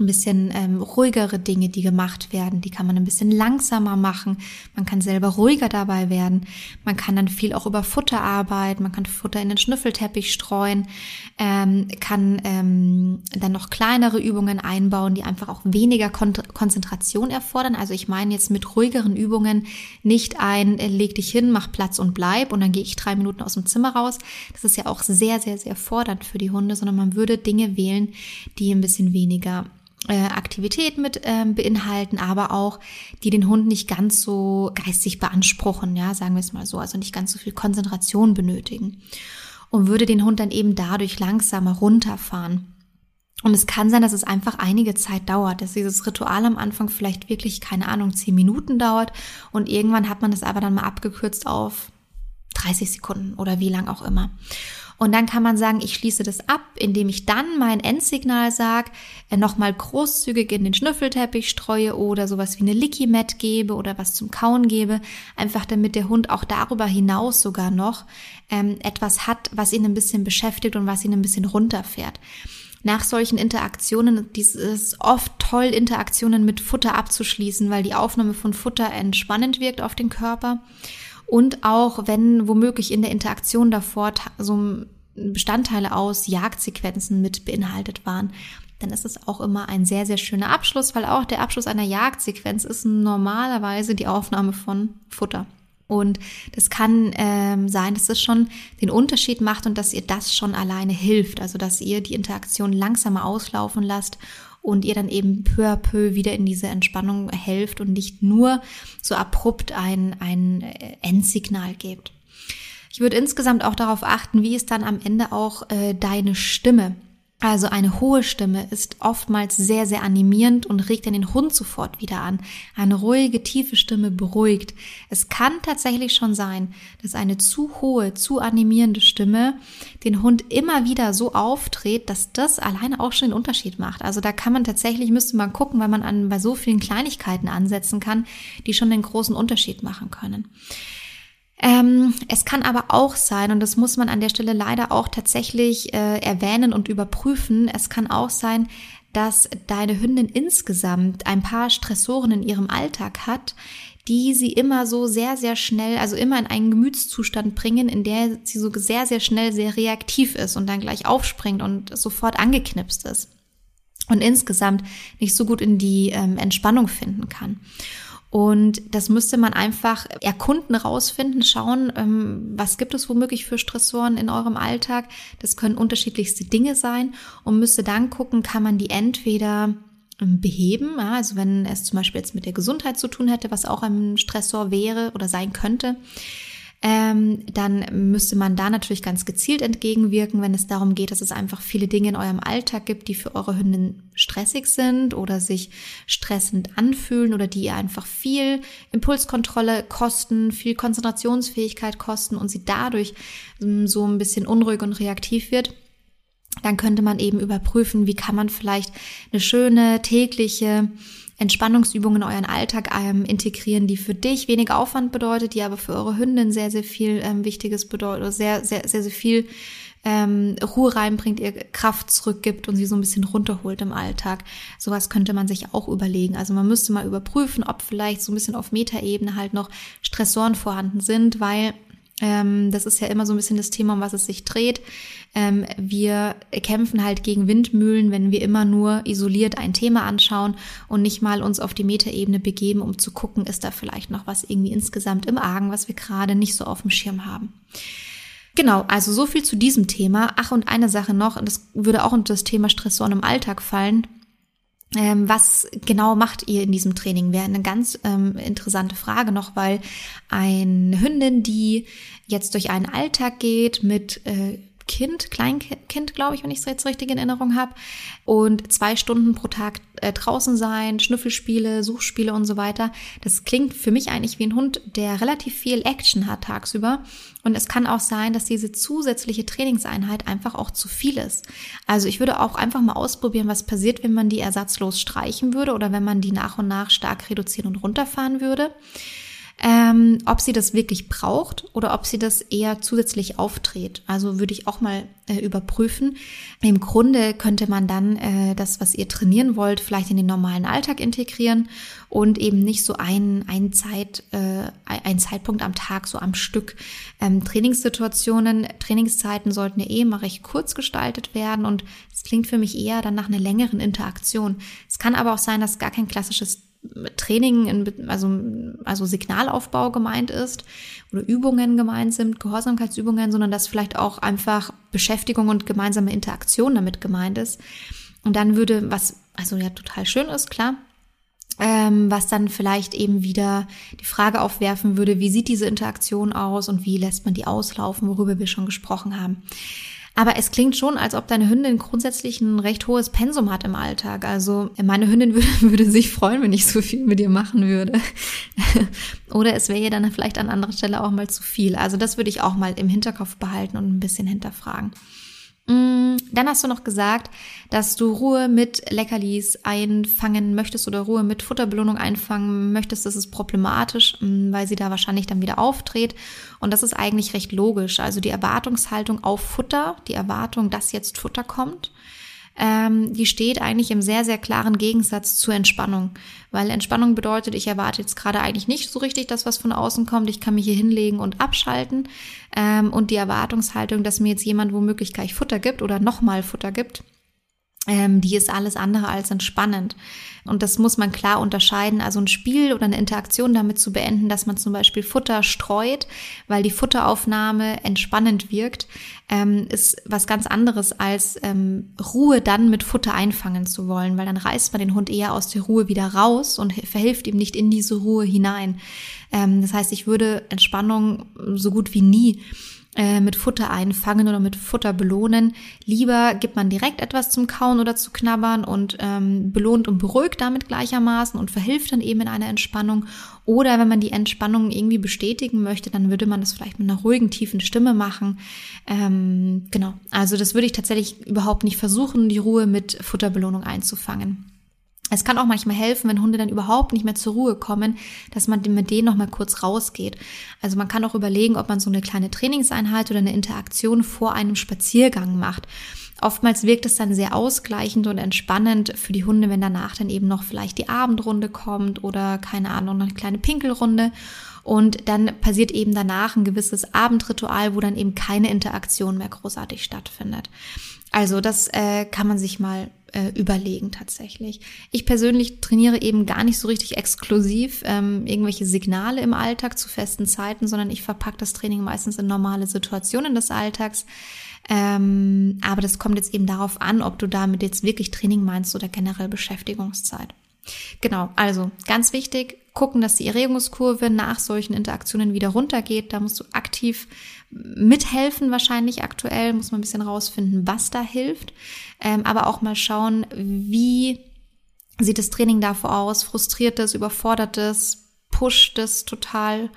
ein bisschen ähm, ruhigere Dinge, die gemacht werden. Die kann man ein bisschen langsamer machen. Man kann selber ruhiger dabei werden. Man kann dann viel auch über Futter arbeiten. Man kann Futter in den Schnüffelteppich streuen. Ähm, kann ähm, dann noch kleinere Übungen einbauen, die einfach auch weniger Kon Konzentration erfordern. Also ich meine jetzt mit ruhigeren Übungen nicht ein, äh, leg dich hin, mach Platz und bleib und dann gehe ich drei Minuten aus dem Zimmer raus. Das ist ja auch sehr, sehr, sehr fordernd für die Hunde, sondern man würde Dinge wählen, die ein bisschen weniger Aktivität mit ähm, beinhalten, aber auch die den Hund nicht ganz so geistig beanspruchen, ja, sagen wir es mal so, also nicht ganz so viel Konzentration benötigen und würde den Hund dann eben dadurch langsamer runterfahren. Und es kann sein, dass es einfach einige Zeit dauert, dass dieses Ritual am Anfang vielleicht wirklich, keine Ahnung, zehn Minuten dauert und irgendwann hat man das aber dann mal abgekürzt auf 30 Sekunden oder wie lang auch immer. Und dann kann man sagen, ich schließe das ab, indem ich dann mein Endsignal sage, äh, nochmal großzügig in den Schnüffelteppich streue oder sowas wie eine Licky Mat gebe oder was zum Kauen gebe, einfach damit der Hund auch darüber hinaus sogar noch ähm, etwas hat, was ihn ein bisschen beschäftigt und was ihn ein bisschen runterfährt nach solchen Interaktionen, dies ist oft toll, Interaktionen mit Futter abzuschließen, weil die Aufnahme von Futter entspannend wirkt auf den Körper. Und auch wenn womöglich in der Interaktion davor so Bestandteile aus Jagdsequenzen mit beinhaltet waren, dann ist es auch immer ein sehr, sehr schöner Abschluss, weil auch der Abschluss einer Jagdsequenz ist normalerweise die Aufnahme von Futter. Und das kann ähm, sein, dass es schon den Unterschied macht und dass ihr das schon alleine hilft. Also dass ihr die Interaktion langsamer auslaufen lasst und ihr dann eben peu à peu wieder in diese Entspannung helft und nicht nur so abrupt ein, ein Endsignal gebt. Ich würde insgesamt auch darauf achten, wie ist dann am Ende auch äh, deine Stimme also eine hohe Stimme ist oftmals sehr, sehr animierend und regt den Hund sofort wieder an. Eine ruhige, tiefe Stimme beruhigt. Es kann tatsächlich schon sein, dass eine zu hohe, zu animierende Stimme den Hund immer wieder so auftritt, dass das alleine auch schon den Unterschied macht. Also da kann man tatsächlich, müsste man gucken, weil man an, bei so vielen Kleinigkeiten ansetzen kann, die schon den großen Unterschied machen können. Ähm, es kann aber auch sein, und das muss man an der Stelle leider auch tatsächlich äh, erwähnen und überprüfen, es kann auch sein, dass deine Hündin insgesamt ein paar Stressoren in ihrem Alltag hat, die sie immer so sehr, sehr schnell, also immer in einen Gemütszustand bringen, in der sie so sehr, sehr schnell sehr reaktiv ist und dann gleich aufspringt und sofort angeknipst ist und insgesamt nicht so gut in die ähm, Entspannung finden kann. Und das müsste man einfach erkunden, rausfinden, schauen, ähm, was gibt es womöglich für Stressoren in eurem Alltag. Das können unterschiedlichste Dinge sein und müsste dann gucken, kann man die entweder ähm, beheben, also wenn es zum Beispiel jetzt mit der Gesundheit zu tun hätte, was auch ein Stressor wäre oder sein könnte, ähm, dann müsste man da natürlich ganz gezielt entgegenwirken, wenn es darum geht, dass es einfach viele Dinge in eurem Alltag gibt, die für eure Hündin stressig sind oder sich stressend anfühlen oder die ihr einfach viel Impulskontrolle kosten, viel Konzentrationsfähigkeit kosten und sie dadurch ähm, so ein bisschen unruhig und reaktiv wird dann könnte man eben überprüfen, wie kann man vielleicht eine schöne tägliche Entspannungsübungen in euren Alltag ähm, integrieren, die für dich weniger Aufwand bedeutet, die aber für eure Hündin sehr, sehr viel ähm, Wichtiges bedeutet, oder sehr, sehr, sehr, sehr viel ähm, Ruhe reinbringt, ihr Kraft zurückgibt und sie so ein bisschen runterholt im Alltag. Sowas könnte man sich auch überlegen. Also man müsste mal überprüfen, ob vielleicht so ein bisschen auf Metaebene halt noch Stressoren vorhanden sind, weil das ist ja immer so ein bisschen das Thema, um was es sich dreht. Ähm, wir kämpfen halt gegen Windmühlen, wenn wir immer nur isoliert ein Thema anschauen und nicht mal uns auf die Metaebene begeben, um zu gucken, ist da vielleicht noch was irgendwie insgesamt im Argen, was wir gerade nicht so auf dem Schirm haben. Genau, also so viel zu diesem Thema. Ach, und eine Sache noch, und das würde auch unter das Thema Stressoren im Alltag fallen. Ähm, was genau macht ihr in diesem Training? Wäre eine ganz ähm, interessante Frage noch, weil eine Hündin, die jetzt durch einen Alltag geht mit äh, Kind, Kleinkind, glaube ich, wenn ich es jetzt richtig in Erinnerung habe. Und zwei Stunden pro Tag äh, draußen sein, Schnüffelspiele, Suchspiele und so weiter. Das klingt für mich eigentlich wie ein Hund, der relativ viel Action hat tagsüber. Und es kann auch sein, dass diese zusätzliche Trainingseinheit einfach auch zu viel ist. Also ich würde auch einfach mal ausprobieren, was passiert, wenn man die ersatzlos streichen würde oder wenn man die nach und nach stark reduzieren und runterfahren würde ähm, ob sie das wirklich braucht oder ob sie das eher zusätzlich auftritt. Also würde ich auch mal äh, überprüfen. Im Grunde könnte man dann äh, das, was ihr trainieren wollt, vielleicht in den normalen Alltag integrieren und eben nicht so ein, ein, Zeit, äh, ein Zeitpunkt am Tag, so am Stück. Ähm, Trainingssituationen, Trainingszeiten sollten ja eh mal recht kurz gestaltet werden und es klingt für mich eher dann nach einer längeren Interaktion. Es kann aber auch sein, dass gar kein klassisches Training, also, also Signalaufbau gemeint ist oder Übungen gemeint sind, Gehorsamkeitsübungen, sondern dass vielleicht auch einfach Beschäftigung und gemeinsame Interaktion damit gemeint ist. Und dann würde, was also ja total schön ist, klar, ähm, was dann vielleicht eben wieder die Frage aufwerfen würde, wie sieht diese Interaktion aus und wie lässt man die auslaufen, worüber wir schon gesprochen haben. Aber es klingt schon, als ob deine Hündin grundsätzlich ein recht hohes Pensum hat im Alltag. Also meine Hündin [LAUGHS] würde, würde sich freuen, wenn ich so viel mit ihr machen würde. [LAUGHS] Oder es wäre ihr dann vielleicht an anderer Stelle auch mal zu viel. Also das würde ich auch mal im Hinterkopf behalten und ein bisschen hinterfragen. Mm, dann hast du noch gesagt, dass du Ruhe mit Leckerlis einfangen möchtest oder Ruhe mit Futterbelohnung einfangen möchtest. Das ist problematisch, mm, weil sie da wahrscheinlich dann wieder auftritt. Und das ist eigentlich recht logisch. Also die Erwartungshaltung auf Futter, die Erwartung, dass jetzt Futter kommt, ähm, die steht eigentlich im sehr, sehr klaren Gegensatz zur Entspannung. Weil Entspannung bedeutet, ich erwarte jetzt gerade eigentlich nicht so richtig, dass was von außen kommt. Ich kann mich hier hinlegen und abschalten. Ähm, und die Erwartungshaltung, dass mir jetzt jemand womöglich gleich Futter gibt oder nochmal Futter gibt, ähm, die ist alles andere als entspannend. Und das muss man klar unterscheiden. Also ein Spiel oder eine Interaktion damit zu beenden, dass man zum Beispiel Futter streut, weil die Futteraufnahme entspannend wirkt, ähm, ist was ganz anderes als ähm, Ruhe dann mit Futter einfangen zu wollen, weil dann reißt man den Hund eher aus der Ruhe wieder raus und verhilft ihm nicht in diese Ruhe hinein. Ähm, das heißt, ich würde Entspannung so gut wie nie mit Futter einfangen oder mit Futter belohnen. Lieber gibt man direkt etwas zum Kauen oder zu knabbern und ähm, belohnt und beruhigt damit gleichermaßen und verhilft dann eben in einer Entspannung. Oder wenn man die Entspannung irgendwie bestätigen möchte, dann würde man das vielleicht mit einer ruhigen, tiefen Stimme machen. Ähm, genau, also das würde ich tatsächlich überhaupt nicht versuchen, die Ruhe mit Futterbelohnung einzufangen. Es kann auch manchmal helfen, wenn Hunde dann überhaupt nicht mehr zur Ruhe kommen, dass man mit denen noch mal kurz rausgeht. Also man kann auch überlegen, ob man so eine kleine Trainingseinheit oder eine Interaktion vor einem Spaziergang macht. Oftmals wirkt es dann sehr ausgleichend und entspannend für die Hunde, wenn danach dann eben noch vielleicht die Abendrunde kommt oder keine Ahnung, eine kleine Pinkelrunde. Und dann passiert eben danach ein gewisses Abendritual, wo dann eben keine Interaktion mehr großartig stattfindet. Also das äh, kann man sich mal äh, überlegen tatsächlich. Ich persönlich trainiere eben gar nicht so richtig exklusiv ähm, irgendwelche Signale im Alltag zu festen Zeiten, sondern ich verpacke das Training meistens in normale Situationen des Alltags. Ähm, aber das kommt jetzt eben darauf an, ob du damit jetzt wirklich Training meinst oder generell Beschäftigungszeit. Genau, also ganz wichtig, gucken, dass die Erregungskurve nach solchen Interaktionen wieder runtergeht. Da musst du aktiv mithelfen wahrscheinlich aktuell, muss man ein bisschen rausfinden, was da hilft. Ähm, aber auch mal schauen, wie sieht das Training davor aus? Frustriert es, überfordert es, pusht es total?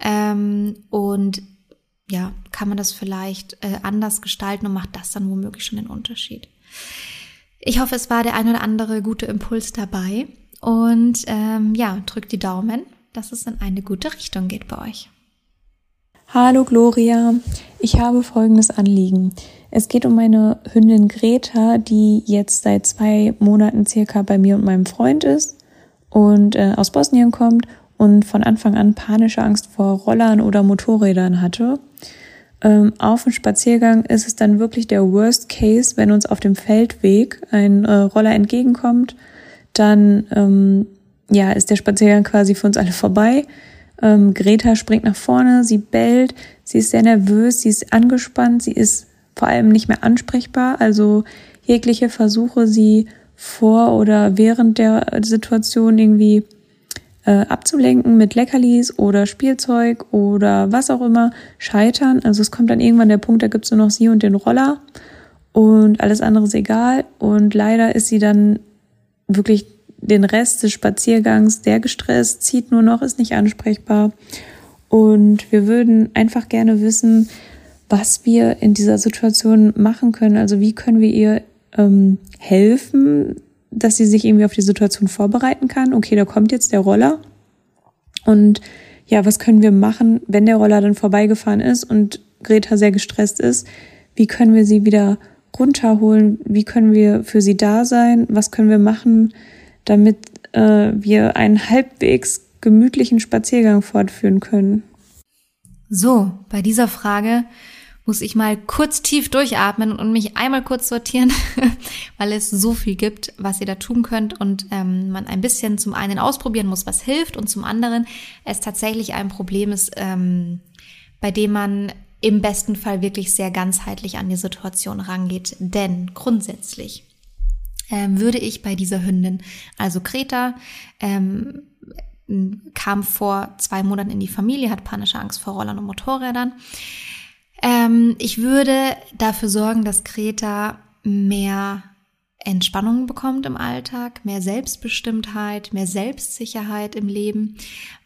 Ähm, und ja, kann man das vielleicht äh, anders gestalten und macht das dann womöglich schon den Unterschied. Ich hoffe, es war der ein oder andere gute Impuls dabei. Und ähm, ja, drückt die Daumen, dass es in eine gute Richtung geht bei euch. Hallo Gloria, ich habe folgendes Anliegen. Es geht um meine Hündin Greta, die jetzt seit zwei Monaten circa bei mir und meinem Freund ist und äh, aus Bosnien kommt und von Anfang an panische Angst vor Rollern oder Motorrädern hatte. Ähm, auf dem Spaziergang ist es dann wirklich der Worst Case, wenn uns auf dem Feldweg ein äh, Roller entgegenkommt dann ähm, ja, ist der Spaziergang quasi für uns alle vorbei. Ähm, Greta springt nach vorne, sie bellt, sie ist sehr nervös, sie ist angespannt, sie ist vor allem nicht mehr ansprechbar. Also jegliche Versuche, sie vor oder während der Situation irgendwie äh, abzulenken mit Leckerlis oder Spielzeug oder was auch immer, scheitern. Also es kommt dann irgendwann der Punkt, da gibt's nur noch sie und den Roller und alles andere ist egal. Und leider ist sie dann wirklich den Rest des Spaziergangs sehr gestresst, zieht nur noch, ist nicht ansprechbar. Und wir würden einfach gerne wissen, was wir in dieser Situation machen können. Also wie können wir ihr ähm, helfen, dass sie sich irgendwie auf die Situation vorbereiten kann. Okay, da kommt jetzt der Roller. Und ja, was können wir machen, wenn der Roller dann vorbeigefahren ist und Greta sehr gestresst ist? Wie können wir sie wieder runterholen? Wie können wir für sie da sein? Was können wir machen, damit äh, wir einen halbwegs gemütlichen Spaziergang fortführen können? So, bei dieser Frage muss ich mal kurz tief durchatmen und mich einmal kurz sortieren, [LAUGHS] weil es so viel gibt, was ihr da tun könnt und ähm, man ein bisschen zum einen ausprobieren muss, was hilft und zum anderen es tatsächlich ein Problem ist, ähm, bei dem man im besten Fall wirklich sehr ganzheitlich an die Situation rangeht. Denn grundsätzlich ähm, würde ich bei dieser Hündin, also Greta, ähm, kam vor zwei Monaten in die Familie, hat panische Angst vor Rollern und Motorrädern. Ähm, ich würde dafür sorgen, dass Greta mehr Entspannung bekommt im Alltag, mehr Selbstbestimmtheit, mehr Selbstsicherheit im Leben,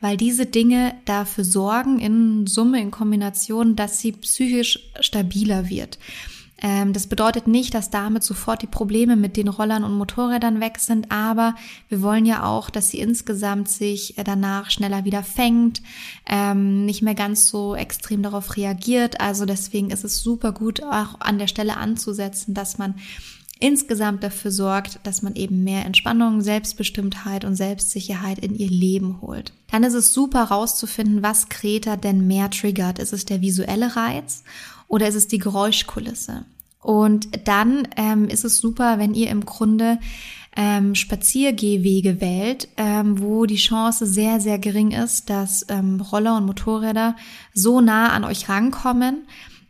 weil diese Dinge dafür sorgen in Summe, in Kombination, dass sie psychisch stabiler wird. Ähm, das bedeutet nicht, dass damit sofort die Probleme mit den Rollern und Motorrädern weg sind, aber wir wollen ja auch, dass sie insgesamt sich danach schneller wieder fängt, ähm, nicht mehr ganz so extrem darauf reagiert. Also deswegen ist es super gut, auch an der Stelle anzusetzen, dass man insgesamt dafür sorgt, dass man eben mehr Entspannung, Selbstbestimmtheit und Selbstsicherheit in ihr Leben holt. Dann ist es super rauszufinden, was Kreta denn mehr triggert. Ist es der visuelle Reiz oder ist es die Geräuschkulisse? Und dann ähm, ist es super, wenn ihr im Grunde ähm, Spaziergehwege wählt, ähm, wo die Chance sehr, sehr gering ist, dass ähm, Roller und Motorräder so nah an euch rankommen,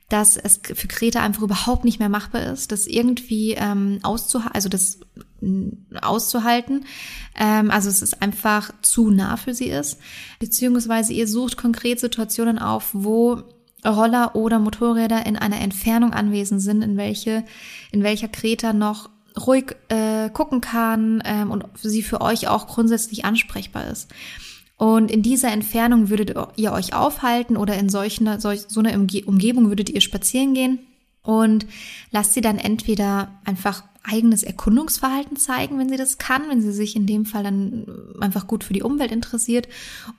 dass es für Greta einfach überhaupt nicht mehr machbar ist, das irgendwie ähm, auszuhalten, also das auszuhalten. Ähm, also es ist einfach zu nah für sie ist. Beziehungsweise ihr sucht konkret Situationen auf, wo Roller oder Motorräder in einer Entfernung anwesend sind, in welche, in welcher Greta noch ruhig äh, gucken kann ähm, und sie für euch auch grundsätzlich ansprechbar ist. Und in dieser Entfernung würdet ihr euch aufhalten oder in solchen, solch, so einer Umgebung würdet ihr spazieren gehen und lasst sie dann entweder einfach eigenes Erkundungsverhalten zeigen, wenn sie das kann, wenn sie sich in dem Fall dann einfach gut für die Umwelt interessiert.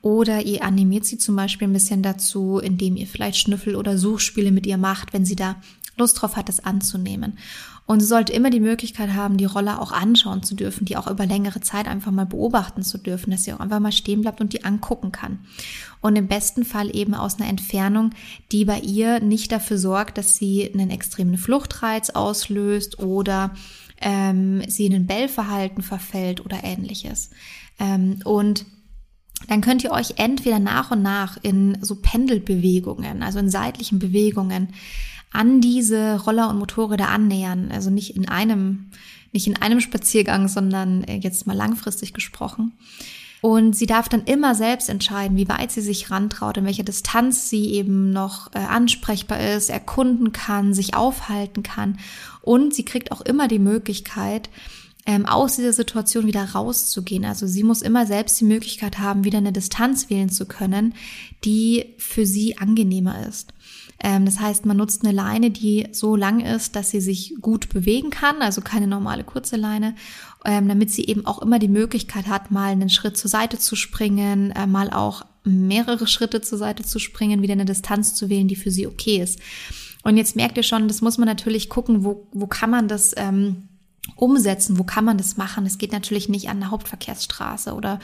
Oder ihr animiert sie zum Beispiel ein bisschen dazu, indem ihr vielleicht Schnüffel oder Suchspiele mit ihr macht, wenn sie da Lust drauf hat, das anzunehmen. Und sie sollte immer die Möglichkeit haben, die Roller auch anschauen zu dürfen, die auch über längere Zeit einfach mal beobachten zu dürfen, dass sie auch einfach mal stehen bleibt und die angucken kann. Und im besten Fall eben aus einer Entfernung, die bei ihr nicht dafür sorgt, dass sie einen extremen Fluchtreiz auslöst oder ähm, sie in ein Bellverhalten verfällt oder ähnliches. Ähm, und dann könnt ihr euch entweder nach und nach in so Pendelbewegungen, also in seitlichen Bewegungen, an diese Roller und Motorräder annähern. Also nicht in einem, nicht in einem Spaziergang, sondern äh, jetzt mal langfristig gesprochen. Und sie darf dann immer selbst entscheiden, wie weit sie sich rantraut, in welcher Distanz sie eben noch äh, ansprechbar ist, erkunden kann, sich aufhalten kann. Und sie kriegt auch immer die Möglichkeit, ähm, aus dieser Situation wieder rauszugehen. Also sie muss immer selbst die Möglichkeit haben, wieder eine Distanz wählen zu können, die für sie angenehmer ist. Ähm, das heißt, man nutzt eine Leine, die so lang ist, dass sie sich gut bewegen kann, also keine normale kurze Leine, ähm, damit sie eben auch immer die Möglichkeit hat, mal einen Schritt zur Seite zu springen, äh, mal auch mehrere Schritte zur Seite zu springen, wieder eine Distanz zu wählen, die für sie okay ist. Und jetzt merkt ihr schon, das muss man natürlich gucken, wo, wo kann man das ähm, umsetzen? Wo kann man das machen? Es geht natürlich nicht an der Hauptverkehrsstraße oder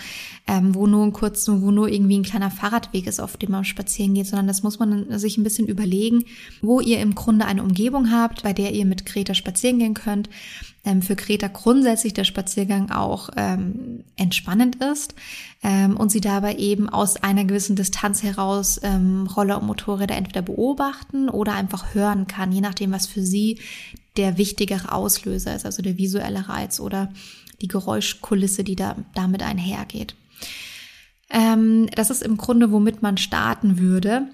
ähm, wo nur ein kurz, wo nur irgendwie ein kleiner Fahrradweg ist, auf dem man spazieren geht, sondern das muss man sich ein bisschen überlegen, wo ihr im Grunde eine Umgebung habt, bei der ihr mit Greta spazieren gehen könnt. Ähm, für Greta grundsätzlich der Spaziergang auch ähm, entspannend ist ähm, und sie dabei eben aus einer gewissen Distanz heraus ähm, Roller und Motorräder entweder beobachten oder einfach hören kann, je nachdem, was für sie der wichtigere Auslöser ist, also der visuelle Reiz oder die Geräuschkulisse, die da damit einhergeht. Ähm, das ist im Grunde, womit man starten würde.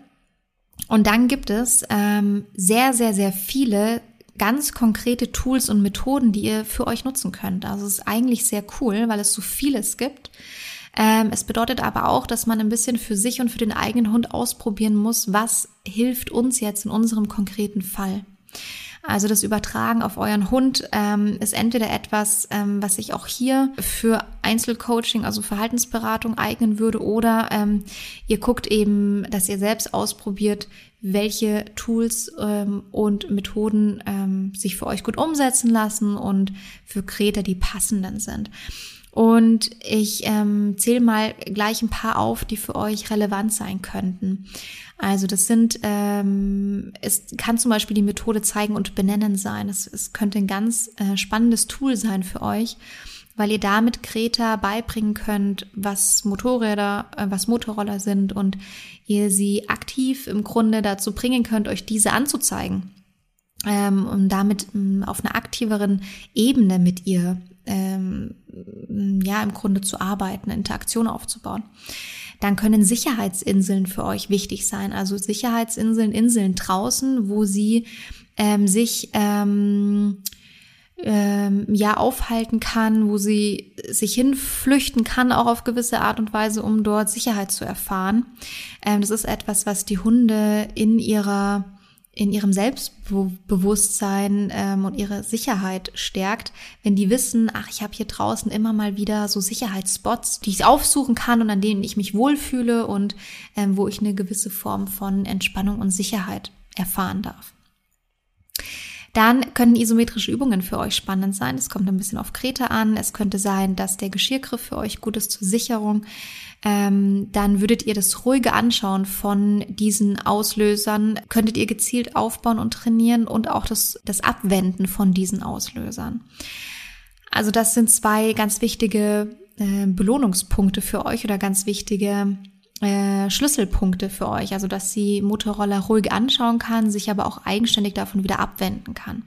Und dann gibt es ähm, sehr, sehr, sehr viele ganz konkrete Tools und Methoden, die ihr für euch nutzen könnt. Also es ist eigentlich sehr cool, weil es so vieles gibt. Ähm, es bedeutet aber auch, dass man ein bisschen für sich und für den eigenen Hund ausprobieren muss, was hilft uns jetzt in unserem konkreten Fall. Also das Übertragen auf euren Hund ähm, ist entweder etwas, ähm, was sich auch hier für Einzelcoaching, also Verhaltensberatung eignen würde, oder ähm, ihr guckt eben, dass ihr selbst ausprobiert, welche Tools ähm, und Methoden ähm, sich für euch gut umsetzen lassen und für Kreta die passenden sind. Und ich ähm, zähle mal gleich ein paar auf, die für euch relevant sein könnten. Also das sind, ähm, es kann zum Beispiel die Methode zeigen und benennen sein. Es, es könnte ein ganz äh, spannendes Tool sein für euch, weil ihr damit Kreta beibringen könnt, was Motorräder, äh, was Motorroller sind und ihr sie aktiv im Grunde dazu bringen könnt, euch diese anzuzeigen. Ähm, um damit ähm, auf einer aktiveren Ebene mit ihr ähm, ja im Grunde zu arbeiten, Interaktion aufzubauen dann können Sicherheitsinseln für euch wichtig sein. Also Sicherheitsinseln, Inseln draußen, wo sie ähm, sich ähm, ähm, ja aufhalten kann, wo sie sich hinflüchten kann, auch auf gewisse Art und Weise, um dort Sicherheit zu erfahren. Ähm, das ist etwas, was die Hunde in ihrer in ihrem Selbstbewusstsein ähm, und ihre Sicherheit stärkt, wenn die wissen, ach, ich habe hier draußen immer mal wieder so Sicherheitsspots, die ich aufsuchen kann und an denen ich mich wohlfühle und ähm, wo ich eine gewisse Form von Entspannung und Sicherheit erfahren darf. Dann können isometrische Übungen für euch spannend sein. Es kommt ein bisschen auf Kreta an. Es könnte sein, dass der Geschirrgriff für euch gut ist zur Sicherung ähm, dann würdet ihr das ruhige Anschauen von diesen Auslösern, könntet ihr gezielt aufbauen und trainieren und auch das, das Abwenden von diesen Auslösern. Also das sind zwei ganz wichtige äh, Belohnungspunkte für euch oder ganz wichtige äh, Schlüsselpunkte für euch, also dass sie Motorroller ruhig anschauen kann, sich aber auch eigenständig davon wieder abwenden kann.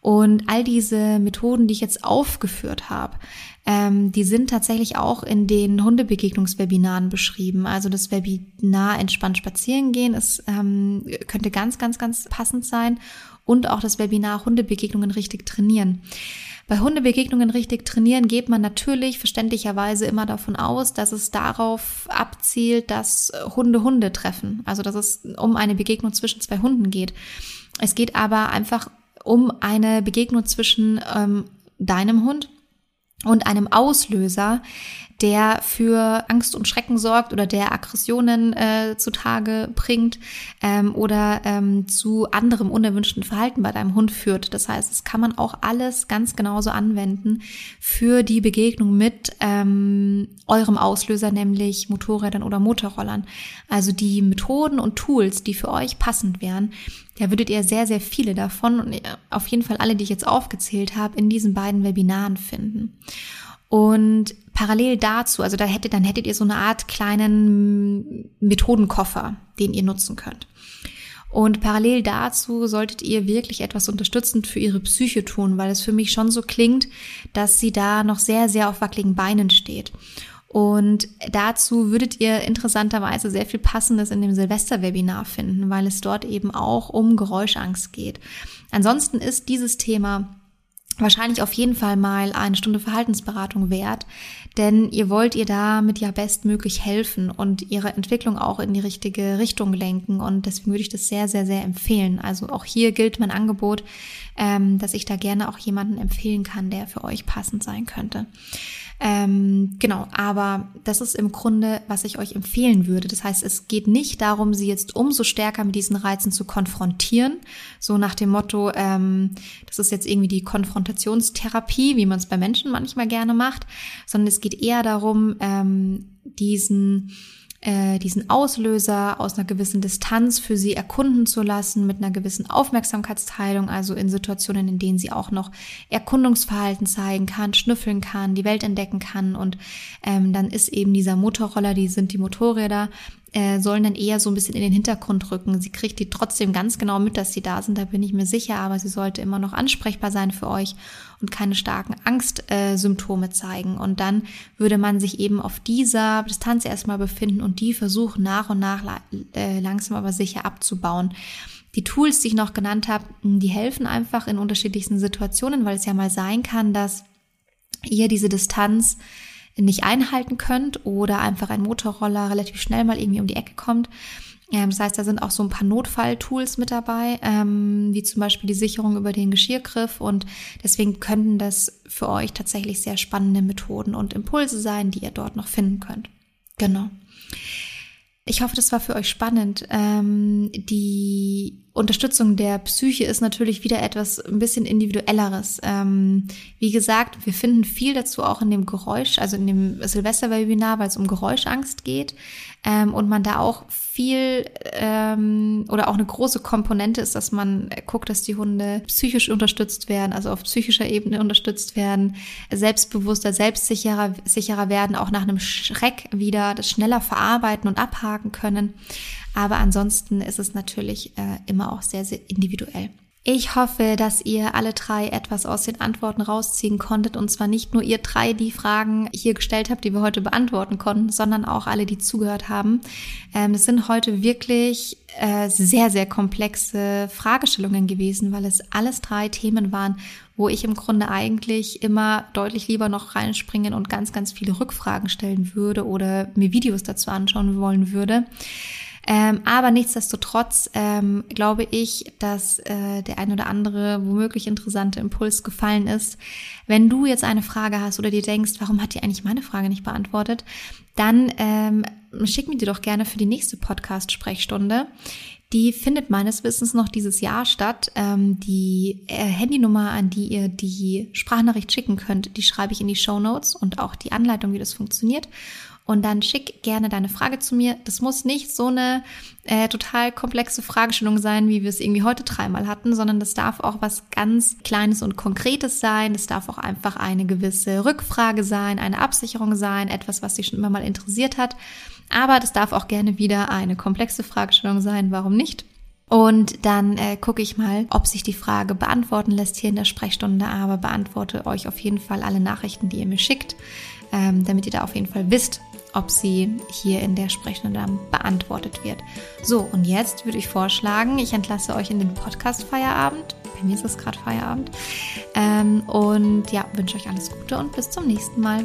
Und all diese Methoden, die ich jetzt aufgeführt habe, ähm, die sind tatsächlich auch in den Hundebegegnungswebinaren beschrieben. Also das Webinar Entspannt spazieren gehen, es ähm, könnte ganz, ganz, ganz passend sein. Und auch das Webinar Hundebegegnungen richtig trainieren. Bei Hundebegegnungen richtig trainieren geht man natürlich verständlicherweise immer davon aus, dass es darauf abzielt, dass Hunde Hunde treffen. Also dass es um eine Begegnung zwischen zwei Hunden geht. Es geht aber einfach um eine Begegnung zwischen ähm, deinem Hund und einem Auslöser, der für Angst und Schrecken sorgt oder der Aggressionen äh, zutage bringt ähm, oder ähm, zu anderem unerwünschten Verhalten bei deinem Hund führt. Das heißt, das kann man auch alles ganz genauso anwenden für die Begegnung mit ähm, eurem Auslöser, nämlich Motorrädern oder Motorrollern. Also die Methoden und Tools, die für euch passend wären, da würdet ihr sehr, sehr viele davon und auf jeden Fall alle, die ich jetzt aufgezählt habe, in diesen beiden Webinaren finden. Und parallel dazu, also da hättet, dann hättet ihr so eine Art kleinen Methodenkoffer, den ihr nutzen könnt. Und parallel dazu solltet ihr wirklich etwas unterstützend für ihre Psyche tun, weil es für mich schon so klingt, dass sie da noch sehr, sehr auf wackeligen Beinen steht. Und dazu würdet ihr interessanterweise sehr viel Passendes in dem Silvester-Webinar finden, weil es dort eben auch um Geräuschangst geht. Ansonsten ist dieses Thema wahrscheinlich auf jeden Fall mal eine Stunde Verhaltensberatung wert, denn ihr wollt ihr damit ja bestmöglich helfen und ihre Entwicklung auch in die richtige Richtung lenken und deswegen würde ich das sehr, sehr, sehr empfehlen. Also auch hier gilt mein Angebot, ähm, dass ich da gerne auch jemanden empfehlen kann, der für euch passend sein könnte. Ähm, genau, aber das ist im Grunde, was ich euch empfehlen würde. Das heißt, es geht nicht darum, sie jetzt umso stärker mit diesen Reizen zu konfrontieren. So nach dem Motto, ähm, das ist jetzt irgendwie die Konfrontationstherapie, wie man es bei Menschen manchmal gerne macht, sondern es geht eher darum, ähm, diesen äh, diesen Auslöser aus einer gewissen Distanz für sie erkunden zu lassen, mit einer gewissen Aufmerksamkeitsteilung, also in Situationen, in denen sie auch noch Erkundungsverhalten zeigen kann, schnüffeln kann, die Welt entdecken kann. Und ähm, dann ist eben dieser Motorroller, die sind die Motorräder, äh, sollen dann eher so ein bisschen in den Hintergrund rücken. Sie kriegt die trotzdem ganz genau mit, dass sie da sind, da bin ich mir sicher, aber sie sollte immer noch ansprechbar sein für euch und keine starken Angstsymptome äh, zeigen. Und dann würde man sich eben auf dieser Distanz erstmal befinden und die versuchen nach und nach äh, langsam aber sicher abzubauen. Die Tools, die ich noch genannt habe, die helfen einfach in unterschiedlichsten Situationen, weil es ja mal sein kann, dass ihr diese Distanz nicht einhalten könnt oder einfach ein Motorroller relativ schnell mal irgendwie um die Ecke kommt. Ähm, das heißt, da sind auch so ein paar Notfalltools mit dabei, ähm, wie zum Beispiel die Sicherung über den Geschirrgriff. Und deswegen könnten das für euch tatsächlich sehr spannende Methoden und Impulse sein, die ihr dort noch finden könnt. Genau. Ich hoffe, das war für euch spannend. Ähm, die Unterstützung der Psyche ist natürlich wieder etwas ein bisschen individuelleres. Ähm, wie gesagt, wir finden viel dazu auch in dem Geräusch, also in dem Silvester-Webinar, weil es um Geräuschangst geht ähm, und man da auch viel ähm, oder auch eine große Komponente ist, dass man guckt, dass die Hunde psychisch unterstützt werden, also auf psychischer Ebene unterstützt werden, selbstbewusster, selbstsicherer sicherer werden, auch nach einem Schreck wieder das schneller verarbeiten und abhaken können. Aber ansonsten ist es natürlich äh, immer auch sehr, sehr individuell. Ich hoffe, dass ihr alle drei etwas aus den Antworten rausziehen konntet und zwar nicht nur ihr drei die Fragen hier gestellt habt, die wir heute beantworten konnten, sondern auch alle, die zugehört haben. Ähm, es sind heute wirklich äh, sehr, sehr komplexe Fragestellungen gewesen, weil es alles drei Themen waren, wo ich im Grunde eigentlich immer deutlich lieber noch reinspringen und ganz, ganz viele Rückfragen stellen würde oder mir Videos dazu anschauen wollen würde. Ähm, aber nichtsdestotrotz ähm, glaube ich, dass äh, der ein oder andere womöglich interessante Impuls gefallen ist. Wenn du jetzt eine Frage hast oder dir denkst, warum hat die eigentlich meine Frage nicht beantwortet, dann ähm, schick mir die doch gerne für die nächste Podcast-Sprechstunde. Die findet meines Wissens noch dieses Jahr statt. Ähm, die äh, Handynummer, an die ihr die Sprachnachricht schicken könnt, die schreibe ich in die Show Notes und auch die Anleitung, wie das funktioniert. Und dann schick gerne deine Frage zu mir. Das muss nicht so eine äh, total komplexe Fragestellung sein, wie wir es irgendwie heute dreimal hatten, sondern das darf auch was ganz Kleines und Konkretes sein. Es darf auch einfach eine gewisse Rückfrage sein, eine Absicherung sein, etwas, was dich schon immer mal interessiert hat. Aber das darf auch gerne wieder eine komplexe Fragestellung sein. Warum nicht? Und dann äh, gucke ich mal, ob sich die Frage beantworten lässt hier in der Sprechstunde, aber beantworte euch auf jeden Fall alle Nachrichten, die ihr mir schickt, ähm, damit ihr da auf jeden Fall wisst, ob sie hier in der Sprechstunde beantwortet wird. So, und jetzt würde ich vorschlagen, ich entlasse euch in den Podcast Feierabend. Bei mir ist es gerade Feierabend. Ähm, und ja, wünsche euch alles Gute und bis zum nächsten Mal.